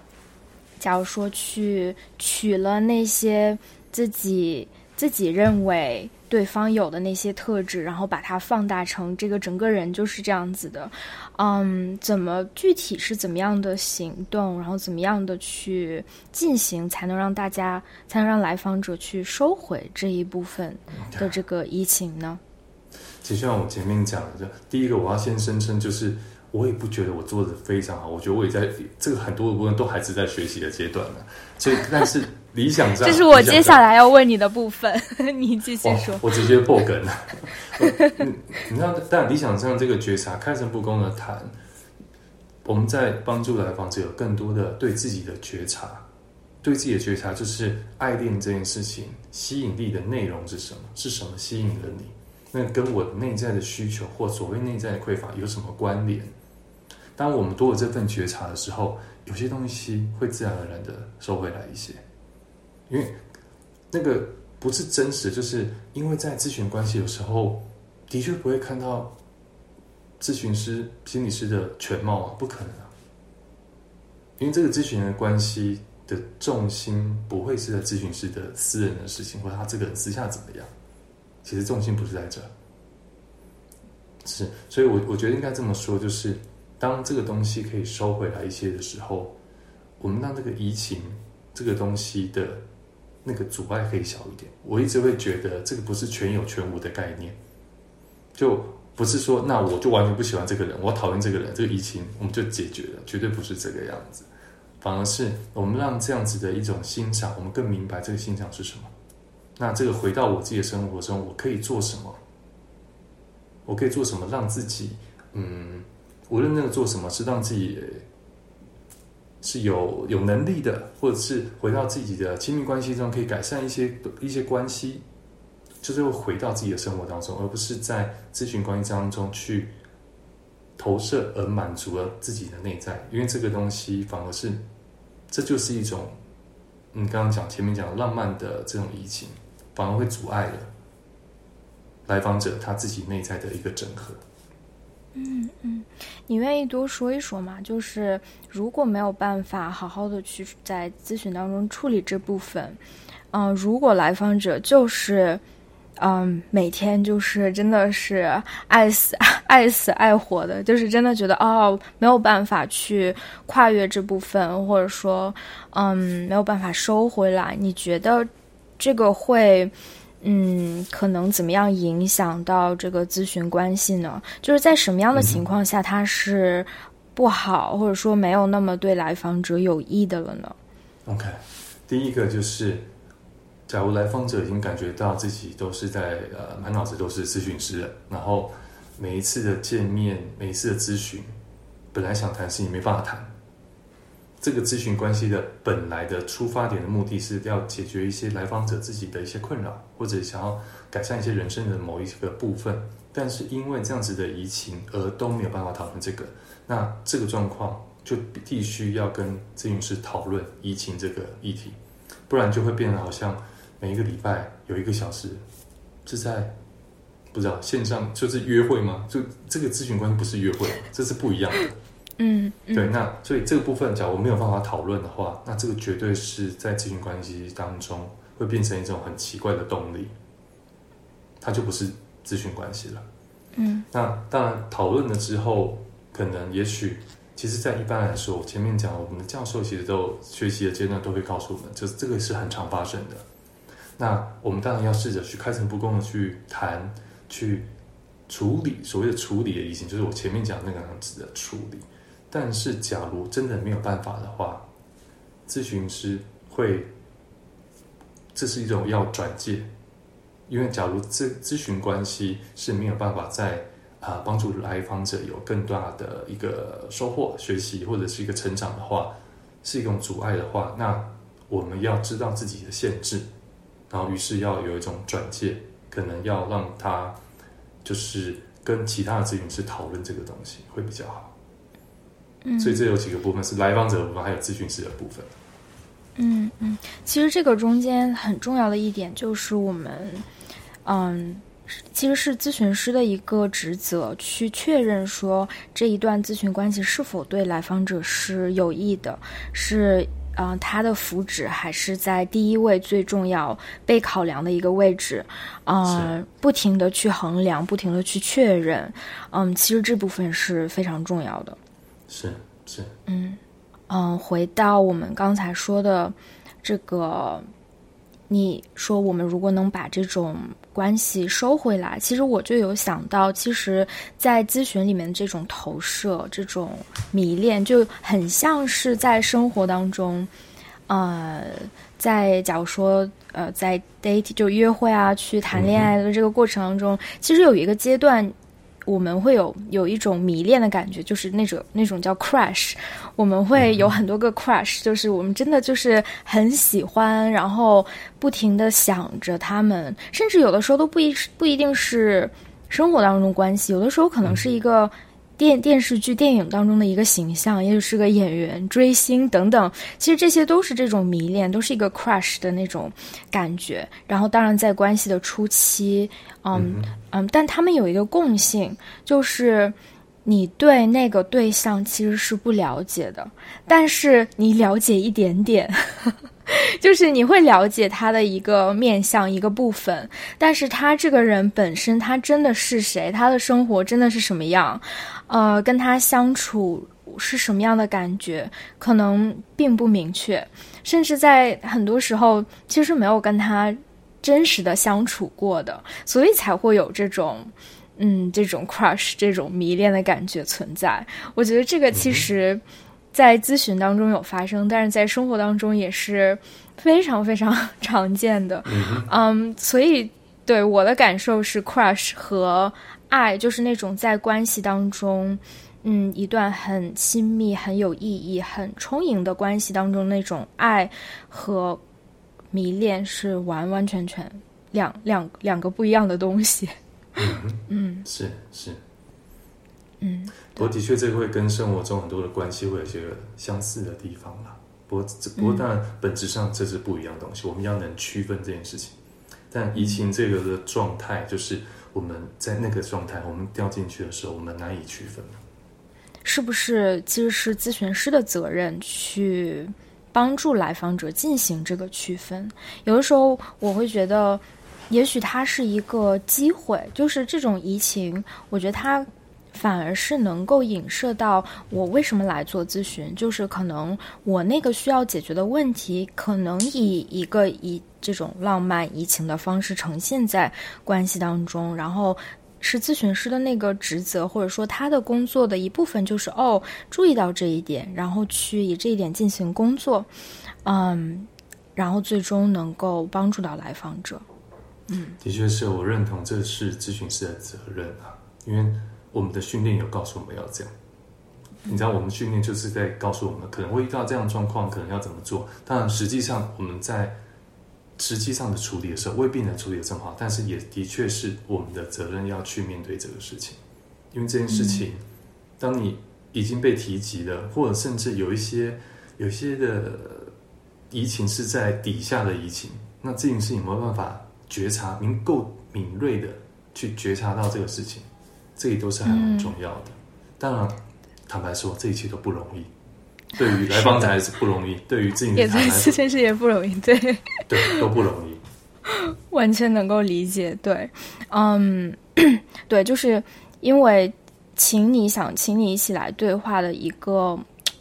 假如说去取了那些自己自己认为。对方有的那些特质，然后把它放大成这个整个人就是这样子的，嗯，怎么具体是怎么样的行动，然后怎么样的去进行，才能让大家，才能让来访者去收回这一部分的这个移情呢？其实像我前面讲的，第一个我要先声称就是。我也不觉得我做的非常好，我觉得我也在这个很多的部分都还是在学习的阶段呢。所以，但是理想上，这是我接下来要问你的部分，[laughs] 你继续说。我直接破梗了。你知道，但理想上这个觉察，开诚布公的谈，我们在帮助来访者有更多的对自己的觉察，对自己的觉察，就是爱恋这件事情吸引力的内容是什么？是什么吸引了你？那跟我内在的需求或所谓内在的匮乏有什么关联？当我们多了这份觉察的时候，有些东西会自然而然的收回来一些，因为那个不是真实，就是因为在咨询关系有时候的确不会看到咨询师、心理师的全貌啊，不可能啊，因为这个咨询的关系的重心不会是在咨询师的私人的事情，或者他这个人私下怎么样，其实重心不是在这，是，所以我我觉得应该这么说，就是。当这个东西可以收回来一些的时候，我们让这个移情这个东西的那个阻碍可以小一点。我一直会觉得这个不是全有全无的概念，就不是说那我就完全不喜欢这个人，我讨厌这个人，这个移情我们就解决了，绝对不是这个样子。反而是我们让这样子的一种欣赏，我们更明白这个欣赏是什么。那这个回到我自己的生活中，我可以做什么？我可以做什么让自己嗯？无论那个做什么，是让自己是有有能力的，或者是回到自己的亲密关系中，可以改善一些一些关系，就是会回到自己的生活当中，而不是在咨询关系当中去投射而满足了自己的内在。因为这个东西反而是，这就是一种你刚刚讲前面讲浪漫的这种移情，反而会阻碍了来访者他自己内在的一个整合。嗯嗯，你愿意多说一说吗？就是如果没有办法好好的去在咨询当中处理这部分，嗯，如果来访者就是，嗯，每天就是真的是爱死爱死爱活的，就是真的觉得哦没有办法去跨越这部分，或者说嗯没有办法收回来，你觉得这个会？嗯，可能怎么样影响到这个咨询关系呢？就是在什么样的情况下它是不好，或者说没有那么对来访者有益的了呢？OK，第一个就是，假如来访者已经感觉到自己都是在呃满脑子都是咨询师，然后每一次的见面，每一次的咨询，本来想谈事情没办法谈。这个咨询关系的本来的出发点的目的是要解决一些来访者自己的一些困扰，或者想要改善一些人生的某一个部分，但是因为这样子的移情而都没有办法讨论这个，那这个状况就必须要跟咨询师讨论移情这个议题，不然就会变得好像每一个礼拜有一个小时是在不知道线上就是约会吗？就这个咨询关系不是约会，这是不一样的。嗯，对，那所以这个部分，假如没有办法讨论的话，那这个绝对是在咨询关系当中会变成一种很奇怪的动力，它就不是咨询关系了。嗯，那当然讨论了之后，可能也许，其实，在一般来说，前面讲我们的教授其实都学习的阶段都会告诉我们，就是这个是很常发生的。那我们当然要试着去开诚布公的去谈，去处理所谓的处理的意思，就是我前面讲那个样子的处理。但是，假如真的没有办法的话，咨询师会，这是一种要转介，因为假如咨咨询关系是没有办法在啊帮助来访者有更大的一个收获、学习或者是一个成长的话，是一种阻碍的话，那我们要知道自己的限制，然后于是要有一种转介，可能要让他就是跟其他的咨询师讨论这个东西会比较好。嗯，所以这有几个部分是来访者的部分，还有咨询师的部分。嗯嗯，其实这个中间很重要的一点就是我们，嗯，其实是咨询师的一个职责，去确认说这一段咨询关系是否对来访者是有益的，是啊，他的福祉还是在第一位最重要被考量的一个位置，啊，不停的去衡量，不停的去确认，嗯，其实这部分是非常重要的。是是，嗯。嗯，回到我们刚才说的这个，你说我们如果能把这种关系收回来，其实我就有想到，其实，在咨询里面这种投射、这种迷恋，就很像是在生活当中，呃，在假如说呃，在 date 就约会啊，去谈恋爱的这个过程当中，其实有一个阶段。我们会有有一种迷恋的感觉，就是那种那种叫 crush，我们会有很多个 crush，就是我们真的就是很喜欢，然后不停的想着他们，甚至有的时候都不一不一定是生活当中关系，有的时候可能是一个。电电视剧、电影当中的一个形象，也许是个演员、追星等等，其实这些都是这种迷恋，都是一个 crush 的那种感觉。然后，当然在关系的初期，嗯嗯，但他们有一个共性，就是你对那个对象其实是不了解的，但是你了解一点点。[laughs] 就是你会了解他的一个面相一个部分，但是他这个人本身他真的是谁？他的生活真的是什么样？呃，跟他相处是什么样的感觉？可能并不明确，甚至在很多时候其实没有跟他真实的相处过的，所以才会有这种嗯这种 crush 这种迷恋的感觉存在。我觉得这个其实。在咨询当中有发生，但是在生活当中也是非常非常常见的。嗯，所以对我的感受是，crush 和爱就是那种在关系当中，嗯，一段很亲密、很有意义、很充盈的关系当中那种爱和迷恋是完完全全两两两个不一样的东西。嗯，是是。嗯，不过的确，这个会跟生活中很多的关系会有些相似的地方啦。不过，不过当然本质上这是不一样的东西，我们要能区分这件事情。但移情这个的状态，就是我们在那个状态，我们掉进去的时候，我们难以区分。是不是其实是咨询师的责任去帮助来访者进行这个区分？有的时候我会觉得，也许它是一个机会，就是这种移情，我觉得它。反而是能够影射到我为什么来做咨询，就是可能我那个需要解决的问题，可能以一个以这种浪漫移情的方式呈现在关系当中，然后是咨询师的那个职责，或者说他的工作的一部分，就是哦注意到这一点，然后去以这一点进行工作，嗯，然后最终能够帮助到来访者。嗯，的确是我认同这是咨询师的责任啊，因为。我们的训练有告诉我们要这样，你知道，我们训练就是在告诉我们可能会遇到这样的状况，可能要怎么做。当然，实际上我们在实际上的处理的时候未必能处理的这么好，但是也的确是我们的责任要去面对这个事情。因为这件事情，当你已经被提及了，或者甚至有一些有一些的移情是在底下的移情，那这件事情有没有办法觉察，您够敏锐的去觉察到这个事情？这里都是很重要的。当然，坦白说，这一切都不容易。对于来访者还是不容易，[laughs] 对于自己也对这件事也不容易。对对，都不容易。[laughs] 完全能够理解。对，嗯，[clears throat] 对，就是因为请你想请你一起来对话的一个，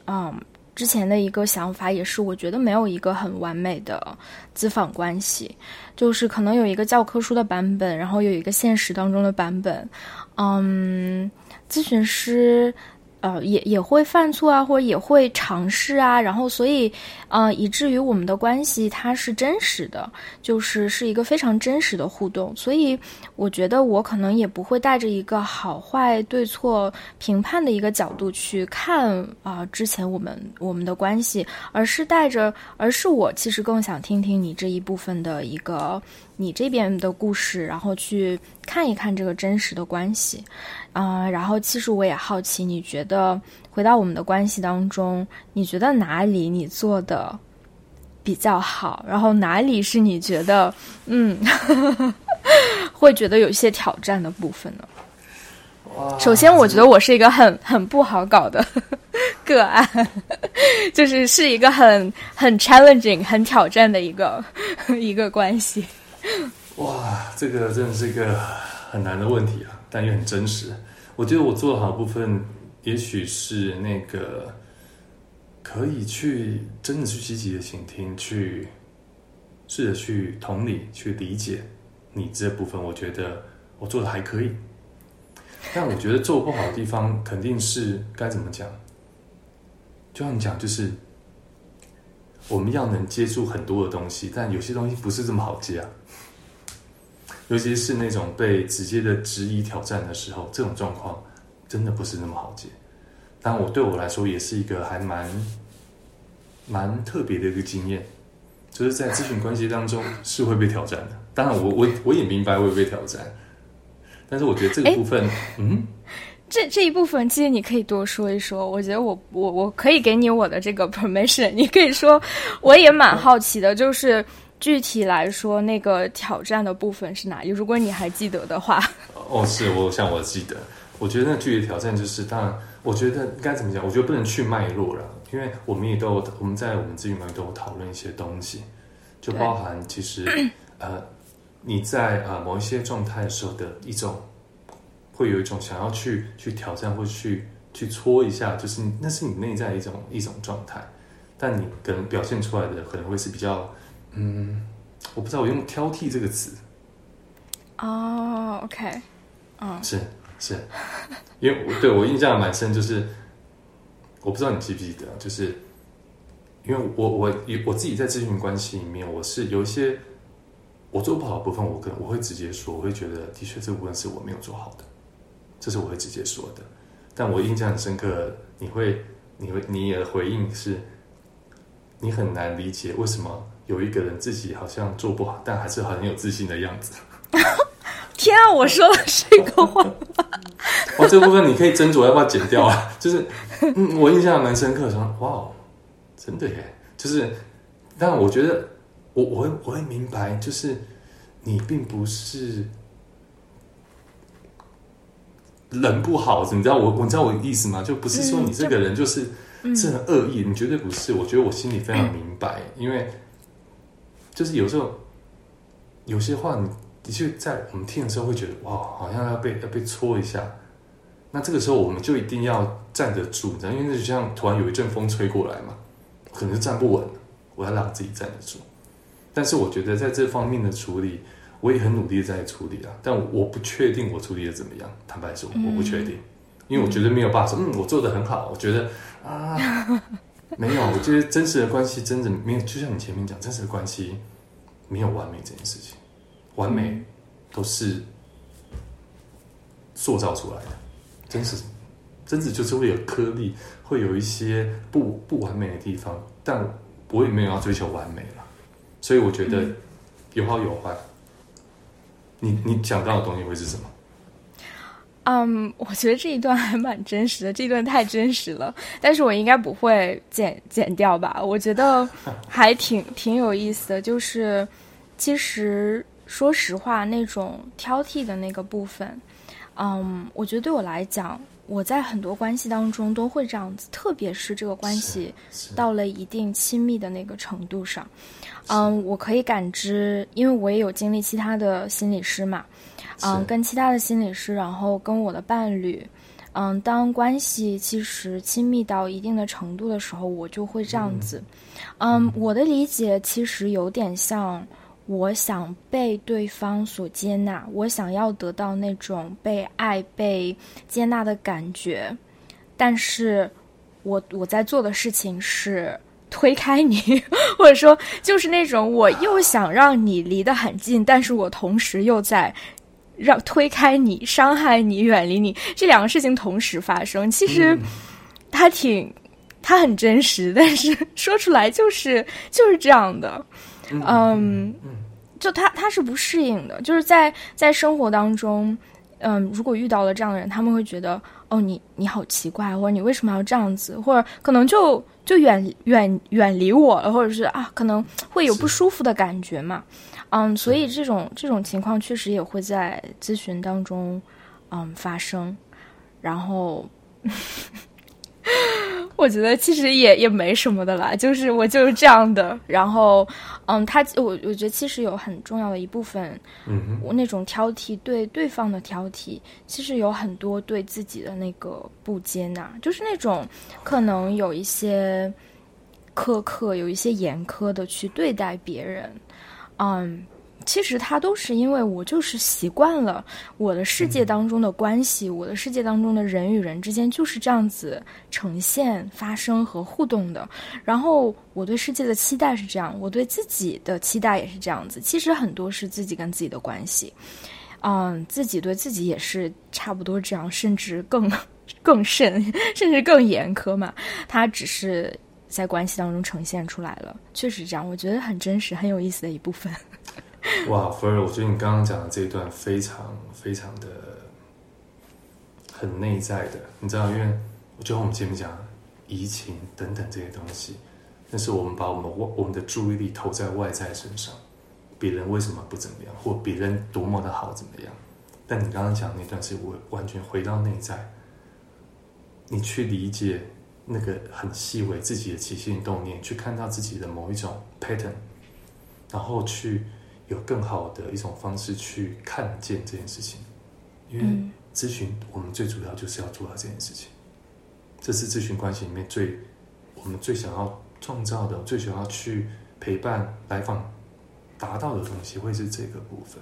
嗯，之前的一个想法也是，我觉得没有一个很完美的咨访关系，就是可能有一个教科书的版本，然后有一个现实当中的版本。嗯，咨询师呃，也也会犯错啊，或者也会尝试啊，然后所以，呃，以至于我们的关系它是真实的，就是是一个非常真实的互动。所以，我觉得我可能也不会带着一个好坏对错评判的一个角度去看啊，之前我们我们的关系，而是带着，而是我其实更想听听你这一部分的一个你这边的故事，然后去看一看这个真实的关系。啊，然后其实我也好奇，你觉得回到我们的关系当中，你觉得哪里你做的比较好？然后哪里是你觉得嗯，[laughs] 会觉得有一些挑战的部分呢？首先，我觉得我是一个很很不好搞的 [laughs] 个案，[laughs] 就是是一个很很 challenging、很挑战的一个一个关系。哇，这个真的是一个很难的问题啊！但又很真实。我觉得我做的好部分，也许是那个可以去真的去积极的倾听，去试着去同理、去理解你这部分。我觉得我做的还可以。但我觉得做不好的地方，肯定是该怎么讲？就像你讲，就是我们要能接触很多的东西，但有些东西不是这么好接啊。尤其是那种被直接的质疑挑战的时候，这种状况真的不是那么好接。但我对我来说也是一个还蛮蛮特别的一个经验，就是在咨询关系当中是会被挑战的。当然，我我我也明白会被挑战，但是我觉得这个部分，嗯，这这一部分其实你可以多说一说。我觉得我我我可以给你我的这个 permission，[laughs] 你可以说，我也蛮好奇的，就是。具体来说，那个挑战的部分是哪里？如果你还记得的话，哦，是我想我记得。我觉得那具体挑战就是，当然，我觉得该怎么讲？我觉得不能去脉络了，因为我们也都有我们在我们咨询里都有讨论一些东西，就包含其实呃你在呃某一些状态的时候的一种，会有一种想要去去挑战或去去搓一下，就是那是你内在一种一种状态，但你可能表现出来的可能会是比较。嗯，我不知道我用挑剔这个词。哦，OK，嗯，是是，因为我对我印象蛮深，就是我不知道你记不记得，就是因为我我我自己在咨询关系里面，我是有一些我做不好的部分，我跟我会直接说，我会觉得的确这部分是我没有做好的，这是我会直接说的。但我印象很深刻，你会你会你的回应是，你很难理解为什么。有一个人自己好像做不好，但还是很有自信的样子。[laughs] 天啊，我说的是一个话。哦，这部分你可以斟酌要不要剪掉啊？[laughs] 就是，嗯，我印象蛮深刻，说哇，真的耶。就是，但我觉得，我我会我会明白，就是你并不是人不好，你知道我，你知道我的意思吗？就不是说你这个人就是是很恶意，你绝对不是。我觉得我心里非常明白，因为。就是有时候，有些话你的确在我们听的时候会觉得哇，好像要被要被戳一下。那这个时候我们就一定要站得住，你知道，因为那就像突然有一阵风吹过来嘛，可能是站不稳，我要让自己站得住。但是我觉得在这方面的处理，我也很努力在处理啊。但我不确定我处理的怎么样，坦白说，我不确定，因为我觉得没有办法说，嗯，我做的很好。我觉得啊。[laughs] 没有，我觉得真实的关系真的没有，就像你前面讲，真实的关系没有完美这件事情，完美都是塑造出来的，真实，真实就是会有颗粒，会有一些不不完美的地方，但我也没有要追求完美了，所以我觉得有好有坏。你你讲到的东西会是什么？嗯，我觉得这一段还蛮真实的，这一段太真实了，但是我应该不会剪剪掉吧？我觉得还挺挺有意思的，就是其实说实话，那种挑剔的那个部分，嗯，我觉得对我来讲，我在很多关系当中都会这样子，特别是这个关系到了一定亲密的那个程度上，嗯，我可以感知，因为我也有经历其他的心理师嘛。嗯，跟其他的心理师，然后跟我的伴侣，嗯，当关系其实亲密到一定的程度的时候，我就会这样子。嗯，我的理解其实有点像，我想被对方所接纳，我想要得到那种被爱、被接纳的感觉。但是我我在做的事情是推开你，[laughs] 或者说就是那种我又想让你离得很近，但是我同时又在让推开你、伤害你、远离你，这两个事情同时发生。其实它挺，它很真实，但是说出来就是就是这样的。嗯，就他他是不适应的，就是在在生活当中，嗯，如果遇到了这样的人，他们会觉得哦，你你好奇怪，或者你为什么要这样子，或者可能就就远远远离我了，或者是啊，可能会有不舒服的感觉嘛，嗯，所以这种这种情况确实也会在咨询当中嗯发生，然后。[laughs] 我觉得其实也也没什么的啦，就是我就是这样的。然后，嗯，他我我觉得其实有很重要的一部分，嗯，我那种挑剔对对方的挑剔，其实有很多对自己的那个不接纳，就是那种可能有一些苛刻，有一些严苛的去对待别人，嗯。其实它都是因为我就是习惯了我的世界当中的关系，我的世界当中的人与人之间就是这样子呈现、发生和互动的。然后我对世界的期待是这样，我对自己的期待也是这样子。其实很多是自己跟自己的关系，嗯，自己对自己也是差不多这样，甚至更更甚，甚至更严苛嘛。他只是在关系当中呈现出来了，确实这样，我觉得很真实、很有意思的一部分。[laughs] 哇，菲儿，我觉得你刚刚讲的这一段非常非常的很内在的，你知道，因为我觉得我们前面讲移情等等这些东西，但是我们把我们我我们的注意力投在外在身上，别人为什么不怎么样，或别人多么的好怎么样？但你刚刚讲那段是我完全回到内在，你去理解那个很细微自己的起心动念，去看到自己的某一种 pattern，然后去。有更好的一种方式去看见这件事情，因为咨询我们最主要就是要做到这件事情，这是咨询关系里面最我们最想要创造的、最想要去陪伴来访达到的东西，会是这个部分。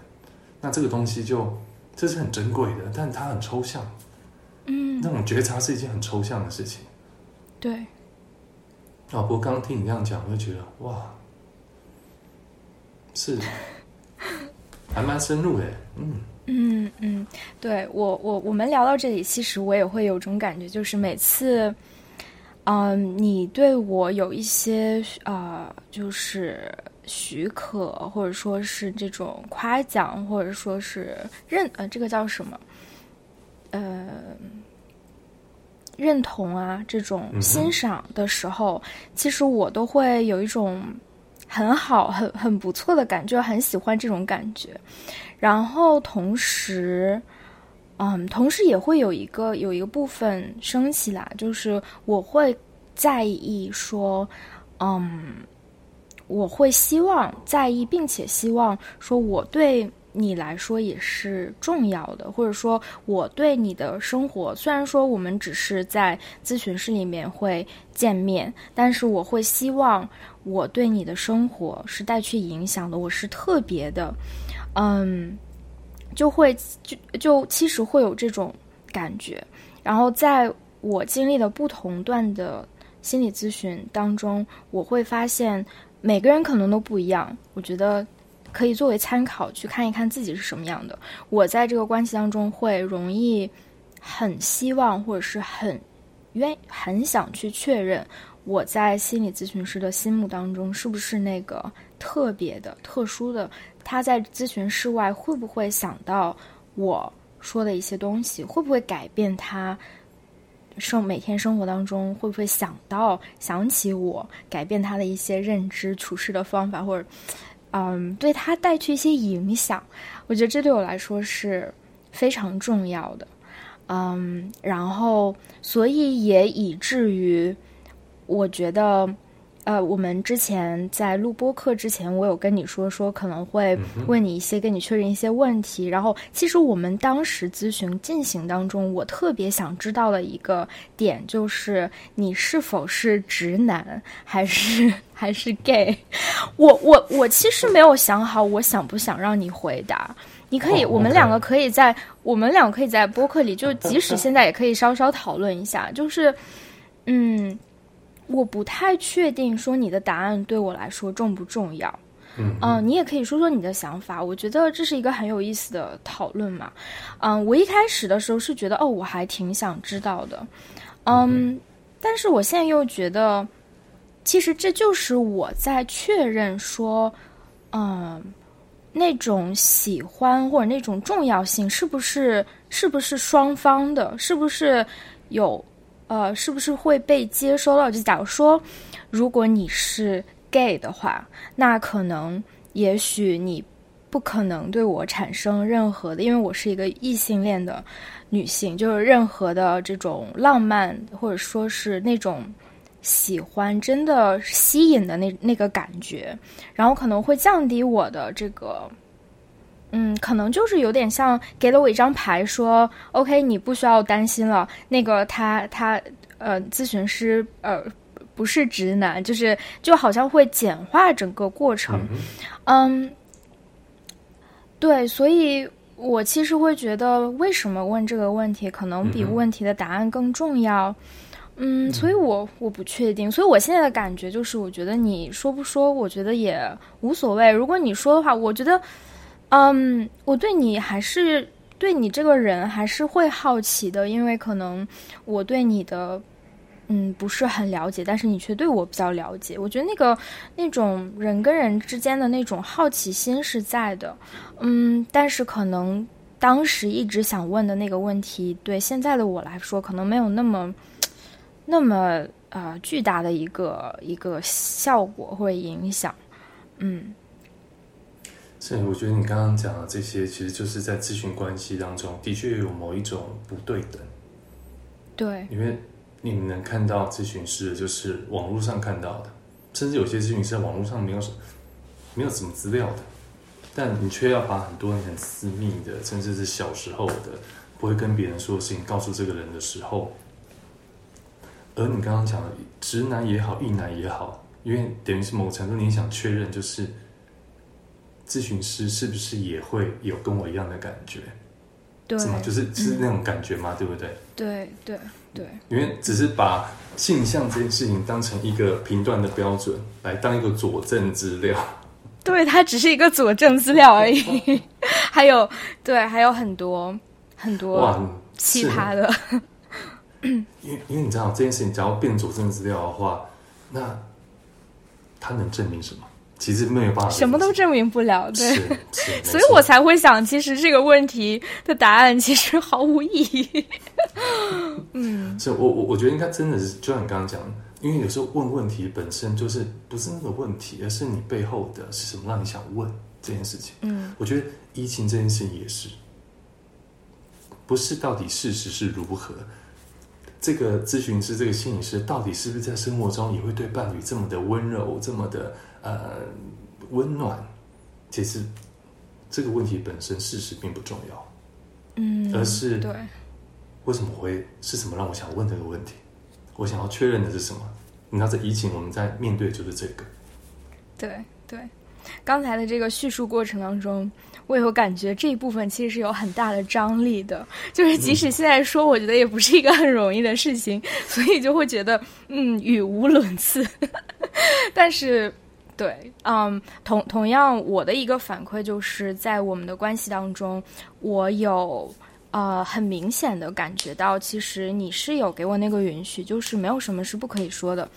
那这个东西就这是很珍贵的，但它很抽象。嗯，那种觉察是一件很抽象的事情。对。老婆刚听你这样讲，我就觉得哇，是。还蛮深入的，嗯嗯嗯，对我我我们聊到这里，其实我也会有种感觉，就是每次，嗯，你对我有一些啊，就是许可，或者说是这种夸奖，或者说是认呃，这个叫什么？呃，认同啊，这种欣赏的时候，其实我都会有一种。很好，很很不错的感觉，很喜欢这种感觉。然后同时，嗯，同时也会有一个有一个部分升起来，就是我会在意说，嗯，我会希望在意，并且希望说我对。你来说也是重要的，或者说我对你的生活，虽然说我们只是在咨询室里面会见面，但是我会希望我对你的生活是带去影响的，我是特别的，嗯，就会就就其实会有这种感觉。然后在我经历的不同段的心理咨询当中，我会发现每个人可能都不一样。我觉得。可以作为参考去看一看自己是什么样的。我在这个关系当中会容易很希望或者是很愿很想去确认我在心理咨询师的心目当中是不是那个特别的、特殊的。他在咨询室外会不会想到我说的一些东西？会不会改变他生每天生活当中会不会想到想起我？改变他的一些认知、处事的方法或者。嗯，对他带去一些影响，我觉得这对我来说是非常重要的。嗯，然后所以也以至于，我觉得。呃，我们之前在录播课之前，我有跟你说说可能会问你一些，跟你确认一些问题。然后，其实我们当时咨询进行当中，我特别想知道的一个点就是你是否是直男，还是还是 gay？[laughs] 我我我其实没有想好，我想不想让你回答。你可以，哦我们两个可以在我们两个可以在播客里，就即使现在也可以稍稍讨论一下，就是，嗯，我不太确定说你的答案对我来说重不重要。嗯嗯、你也可以说说你的想法，我觉得这是一个很有意思的讨论嘛。嗯，我一开始的时候是觉得，哦，我还挺想知道的，嗯，但是我现在又觉得，其实这就是我在确认说，嗯，那种喜欢或者那种重要性是不是是不是双方的，是不是有呃，是不是会被接收到？就假如说，如果你是 gay 的话，那可能也许你不可能对我产生任何的，因为我是一个异性恋的女性，就是任何的这种浪漫或者说是那种喜欢真的吸引的那那个感觉，然后可能会降低我的这个。嗯，可能就是有点像给了我一张牌，说 OK，你不需要担心了。那个他他呃，咨询师呃不是直男，就是就好像会简化整个过程。嗯嗯，对，所以我其实会觉得，为什么问这个问题，可能比问题的答案更重要。嗯，所以我我不确定，所以我现在的感觉就是，我觉得你说不说，我觉得也无所谓。如果你说的话，我觉得，嗯，我对你还是对你这个人还是会好奇的，因为可能我对你的嗯不是很了解，但是你却对我比较了解。我觉得那个那种人跟人之间的那种好奇心是在的，嗯，但是可能当时一直想问的那个问题，对现在的我来说，可能没有那么那么呃巨大的一个一个效果会影响，嗯。是，我觉得你刚刚讲的这些，其实就是在咨询关系当中，的确有某一种不对等，对，因为你能看到咨询师就是网络上看到的，甚至有些咨询师在网络上没有什没有什么资料的，但你却要把很多你很私密的，甚至是小时候的不会跟别人说的事情告诉这个人的时候，而你刚刚讲的直男也好，异男也好，因为等于是某程度你想确认，就是咨询师是不是也会有跟我一样的感觉，对，是吗？就是是那种感觉吗？对不对？对对对，因为只是把性向这件事情当成一个评断的标准，来当一个佐证资料。[laughs] 对，它只是一个佐证资料而已，[laughs] 还有对，还有很多很多哇，是奇葩的，[coughs] 因为因为你知道这件事情，只要变佐证资料的话，那它能证明什么？其实没有办法，什么都证明不了，对。所以我才会想，其实这个问题的答案其实毫无意义。[laughs] 嗯是我我我觉得应该真的是，就像你刚刚讲，因为有时候问问题本身就是不是那个问题，而是你背后的是什么让你想问这件事情。嗯，我觉得疫情这件事情也是，不是到底事实是如何，这个咨询师、这个心理师到底是不是在生活中也会对伴侣这么的温柔、这么的呃温暖？其实这个问题本身事实并不重要，嗯，而是对，为什么会是什么让我想问这个问题？我想要确认的是什么？你知道，这疫情我们在面对的就是这个。对对。刚才的这个叙述过程当中，我有感觉这一部分其实是有很大的张力的，[laughs] 就是即使现在说，我觉得也不是一个很容易的事情，所以就会觉得嗯语无伦次。[laughs] 但是，对，嗯，同同样，我的一个反馈就是在我们的关系当中，我有呃很明显的感觉到，其实你是有给我那个允许，就是没有什么是不可以说的。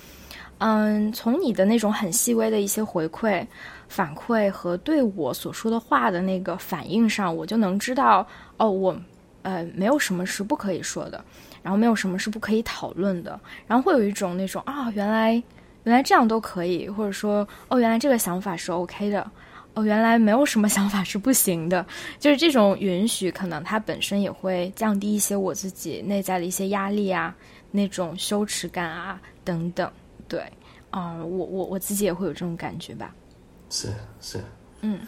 嗯，从你的那种很细微的一些回馈、反馈和对我所说的话的那个反应上，我就能知道，哦，我呃没有什么是不可以说的，然后没有什么是不可以讨论的，然后会有一种那种啊，原来原来这样都可以，或者说哦，原来这个想法是 OK 的，哦，原来没有什么想法是不行的，[laughs] 就是这种允许，可能它本身也会降低一些我自己内在的一些压力啊，那种羞耻感啊等等。对，啊、我我我自己也会有这种感觉吧。是是，嗯。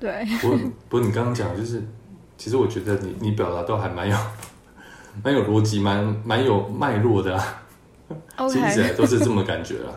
对，不过不过你刚刚讲的就是，其实我觉得你你表达都还蛮有蛮有逻辑，蛮蛮有脉络的、啊，OK，来都是这么感觉啦。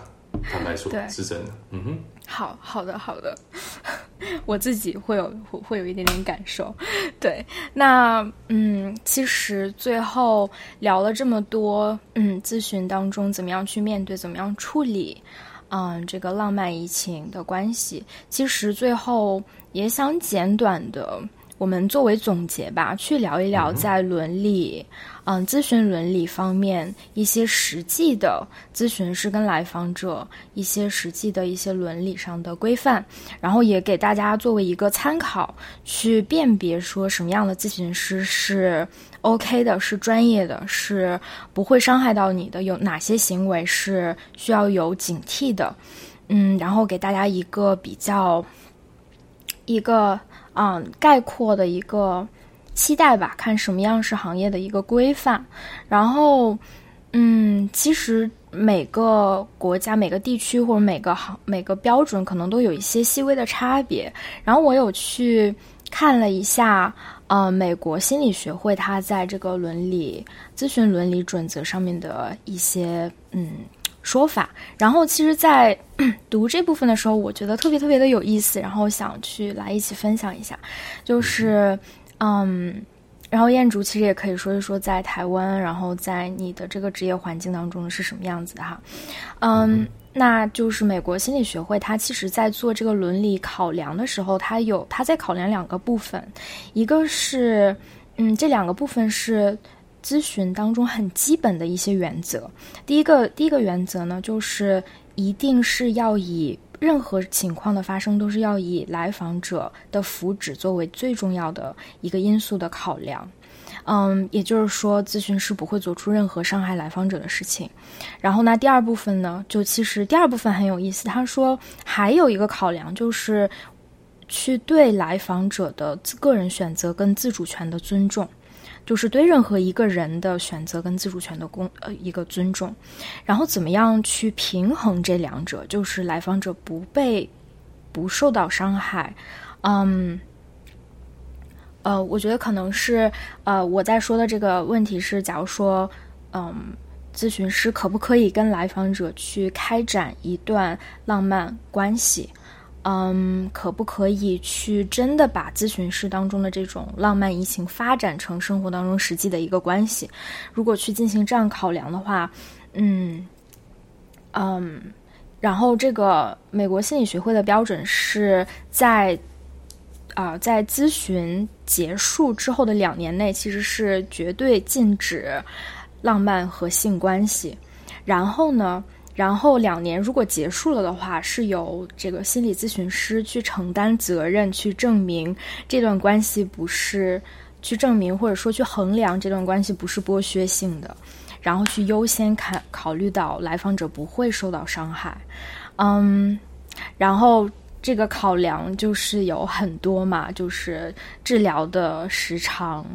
坦白说对，是真的。嗯哼，好好的好的。[laughs] 我自己会有会有一点点感受。对，那嗯，其实最后聊了这么多，嗯，咨询当中怎么样去面对，怎么样处理，嗯，这个浪漫移情的关系，其实最后也想简短的。我们作为总结吧，去聊一聊在伦理，嗯，咨询伦理方面一些实际的咨询师跟来访者一些实际的一些伦理上的规范，然后也给大家作为一个参考，去辨别说什么样的咨询师是 OK 的，是专业的，是不会伤害到你的，有哪些行为是需要有警惕的，嗯，然后给大家一个比较，一个。嗯，概括的一个期待吧，看什么样是行业的一个规范。然后，嗯，其实每个国家、每个地区或者每个行、每个标准可能都有一些细微的差别。然后我有去看了一下，呃，美国心理学会它在这个伦理咨询伦理准则上面的一些嗯。说法，然后其实，在 [clears throat] 读这部分的时候，我觉得特别特别的有意思，然后想去来一起分享一下，就是，嗯，然后燕竹其实也可以说一说在台湾，然后在你的这个职业环境当中是什么样子的哈，嗯，那就是美国心理学会，它其实在做这个伦理考量的时候，它有它在考量两个部分，一个是，嗯，这两个部分是。咨询当中很基本的一些原则，第一个第一个原则呢，就是一定是要以任何情况的发生都是要以来访者的福祉作为最重要的一个因素的考量。嗯，也就是说，咨询师不会做出任何伤害来访者的事情。然后呢，第二部分呢，就其实第二部分很有意思。他说还有一个考量就是去对来访者的个人选择跟自主权的尊重。就是对任何一个人的选择跟自主权的公呃一个尊重，然后怎么样去平衡这两者？就是来访者不被不受到伤害，嗯，呃，我觉得可能是呃我在说的这个问题是，假如说嗯，咨询师可不可以跟来访者去开展一段浪漫关系？嗯，可不可以去真的把咨询室当中的这种浪漫移情发展成生活当中实际的一个关系？如果去进行这样考量的话，嗯嗯，然后这个美国心理学会的标准是在啊，在咨询结束之后的两年内，其实是绝对禁止浪漫和性关系。然后呢？然后两年如果结束了的话，是由这个心理咨询师去承担责任，去证明这段关系不是去证明或者说去衡量这段关系不是剥削性的，然后去优先考考虑到来访者不会受到伤害，嗯，然后这个考量就是有很多嘛，就是治疗的时长，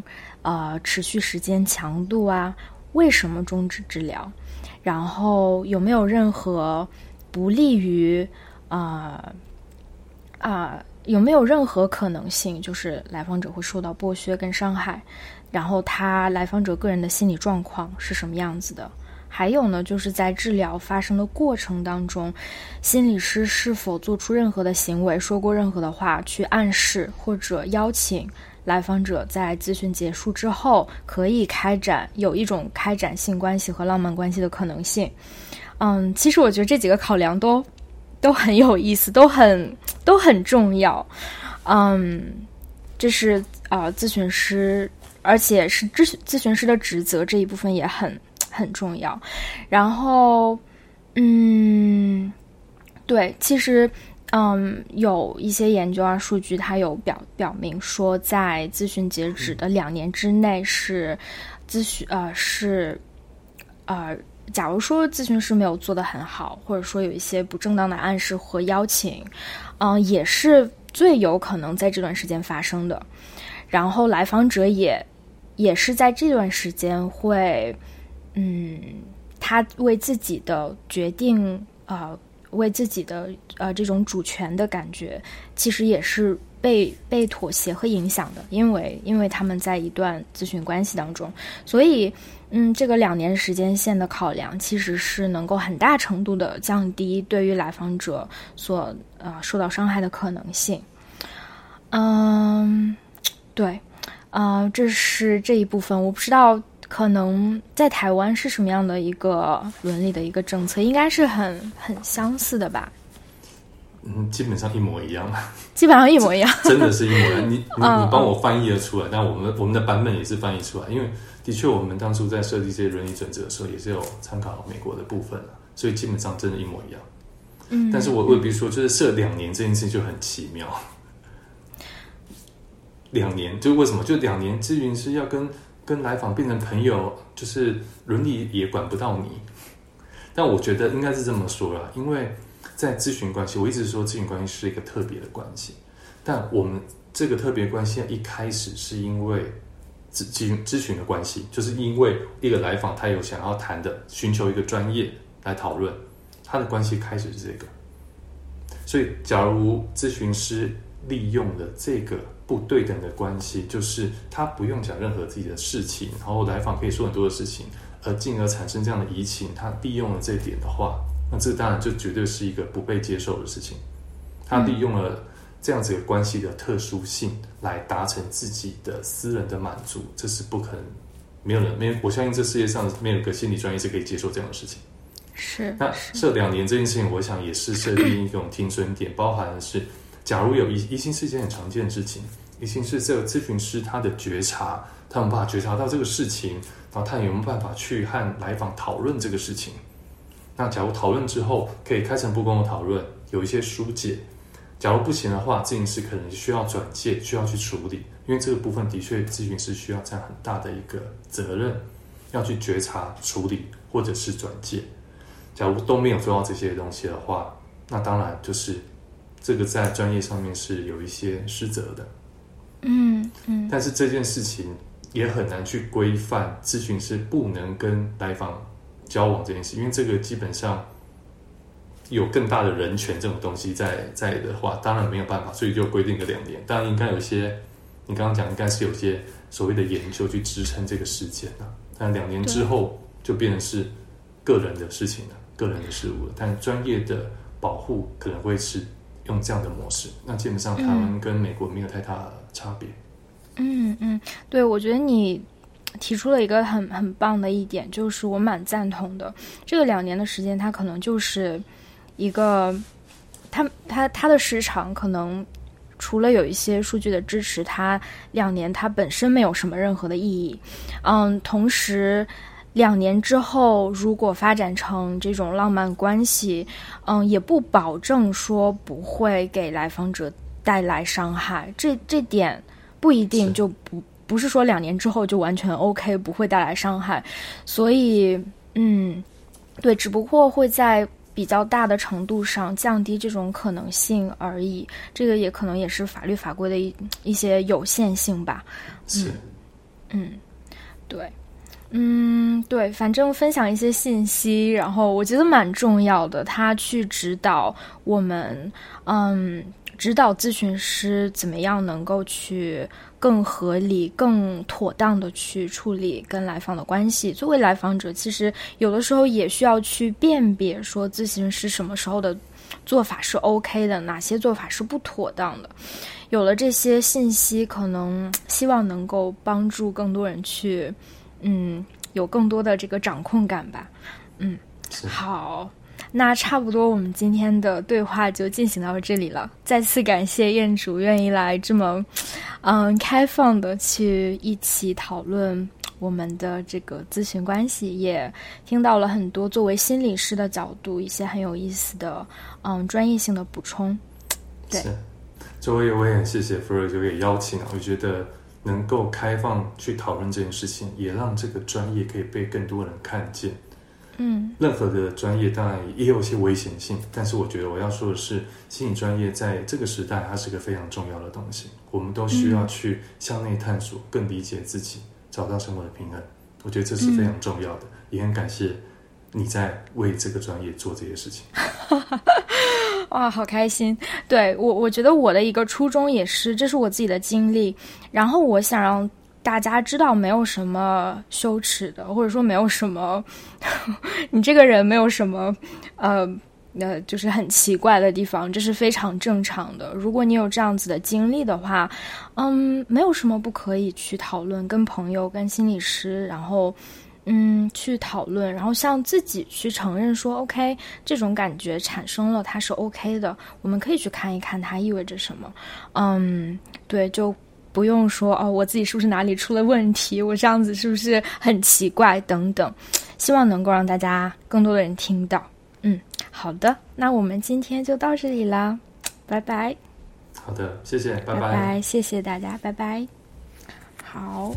呃，持续时间强度啊，为什么终止治疗？然后有没有任何不利于啊啊？有没有任何可能性，就是来访者会受到剥削跟伤害？然后他来访者个人的心理状况是什么样子的？还有呢，就是在治疗发生的过程当中，心理师是否做出任何的行为，说过任何的话，去暗示或者邀请？来访者在咨询结束之后，可以开展有一种开展性关系和浪漫关系的可能性。嗯，其实我觉得这几个考量都都很有意思，都很都很重要。嗯，这是啊，咨询师，而且是咨询咨询师的职责这一部分也很很重要。然后，嗯，对，其实。嗯，有一些研究啊，数据它有表表明说，在咨询截止的两年之内是咨询呃是呃，假如说咨询师没有做得很好，或者说有一些不正当的暗示和邀请，嗯，也是最有可能在这段时间发生的。然后来访者也也是在这段时间会，嗯，他为自己的决定啊。为自己的呃这种主权的感觉，其实也是被被妥协和影响的，因为因为他们在一段咨询关系当中，所以嗯，这个两年时间线的考量，其实是能够很大程度的降低对于来访者所呃受到伤害的可能性。嗯，对，啊，这是这一部分，我不知道可能在台湾是什么样的一个伦理的一个政策，应该是很很相似的吧？嗯，基本上一模一样，基本上一模一样，真的是一模一样。你你你帮我翻译了出来，但我们我们的版本也是翻译出来，因为的确我们当初在设计这些伦理准则的时候，也是有参考美国的部分所以基本上真的一模一样。嗯，但是我我比如说，就是设两年这件事情就很奇妙。两年就为什么？就两年咨询师要跟跟来访变成朋友，就是伦理也管不到你。但我觉得应该是这么说啦，因为在咨询关系，我一直说咨询关系是一个特别的关系。但我们这个特别关系一开始是因为咨咨咨询的关系，就是因为一个来访他有想要谈的，寻求一个专业来讨论，他的关系开始是这个。所以，假如咨询师利用了这个。不对等的关系，就是他不用讲任何自己的事情，然后来访可以说很多的事情，而进而产生这样的移情。他利用了这一点的话，那这当然就绝对是一个不被接受的事情。他利用了这样子的关系的特殊性来达成自己的私人的满足，这是不可能。没有人，没有，我相信这世界上没有一个心理专业是可以接受这样的事情。是。那这两年这件事情，我想也是设定一种停损点，包含的是。假如有疑疑心是一件很常见的事情，疑心是这个咨询师他的觉察，他有办法觉察到这个事情，然后他有没有办法去和来访讨论这个事情？那假如讨论之后可以开诚布公的讨论，有一些疏解；假如不行的话，咨询师可能需要转介，需要去处理，因为这个部分的确咨询师需要占很大的一个责任，要去觉察、处理或者是转介。假如都没有做到这些东西的话，那当然就是。这个在专业上面是有一些失责的，嗯嗯，但是这件事情也很难去规范咨询师不能跟来访交往这件事，因为这个基本上有更大的人权这种东西在在的话，当然没有办法，所以就规定个两年。当然应该有一些，你刚刚讲应该是有些所谓的研究去支撑这个时间啊，但两年之后就变成是个人的事情了，个人的事物了，但专业的保护可能会是。用这样的模式，那基本上台湾跟美国没有太大差别。嗯嗯，对，我觉得你提出了一个很很棒的一点，就是我蛮赞同的。这个两年的时间，它可能就是一个，它它它的时长可能除了有一些数据的支持，它两年它本身没有什么任何的意义。嗯，同时。两年之后，如果发展成这种浪漫关系，嗯，也不保证说不会给来访者带来伤害。这这点不一定就不不是说两年之后就完全 OK，不会带来伤害。所以，嗯，对，只不过会在比较大的程度上降低这种可能性而已。这个也可能也是法律法规的一一些有限性吧。是，嗯，对。嗯，对，反正分享一些信息，然后我觉得蛮重要的。他去指导我们，嗯，指导咨询师怎么样能够去更合理、更妥当的去处理跟来访的关系。作为来访者，其实有的时候也需要去辨别，说咨询师什么时候的做法是 OK 的，哪些做法是不妥当的。有了这些信息，可能希望能够帮助更多人去。嗯，有更多的这个掌控感吧。嗯，好，那差不多我们今天的对话就进行到这里了。再次感谢彦主愿意来这么嗯开放的去一起讨论我们的这个咨询关系，也听到了很多作为心理师的角度一些很有意思的嗯专业性的补充。对，周围我也很谢谢福瑞就给邀请啊，我觉得。能够开放去讨论这件事情，也让这个专业可以被更多人看见。嗯，任何的专业当然也有一些危险性，但是我觉得我要说的是，心理专业在这个时代，它是个非常重要的东西。我们都需要去向内探索，更理解自己，找到生活的平衡。我觉得这是非常重要的，也很感谢你在为这个专业做这些事情。[laughs] 哇，好开心！对我，我觉得我的一个初衷也是，这是我自己的经历。然后我想让大家知道，没有什么羞耻的，或者说没有什么，[laughs] 你这个人没有什么，呃，呃，就是很奇怪的地方，这是非常正常的。如果你有这样子的经历的话，嗯，没有什么不可以去讨论，跟朋友、跟心理师，然后，嗯，去讨论，然后向自己去承认说，OK，这种感觉产生了，它是 OK 的。我们可以去看一看它意味着什么。嗯，对，就不用说哦，我自己是不是哪里出了问题？我这样子是不是很奇怪？等等，希望能够让大家更多的人听到。嗯，好的，那我们今天就到这里了，拜拜。好的，谢谢，拜拜，谢谢大家，拜拜。好。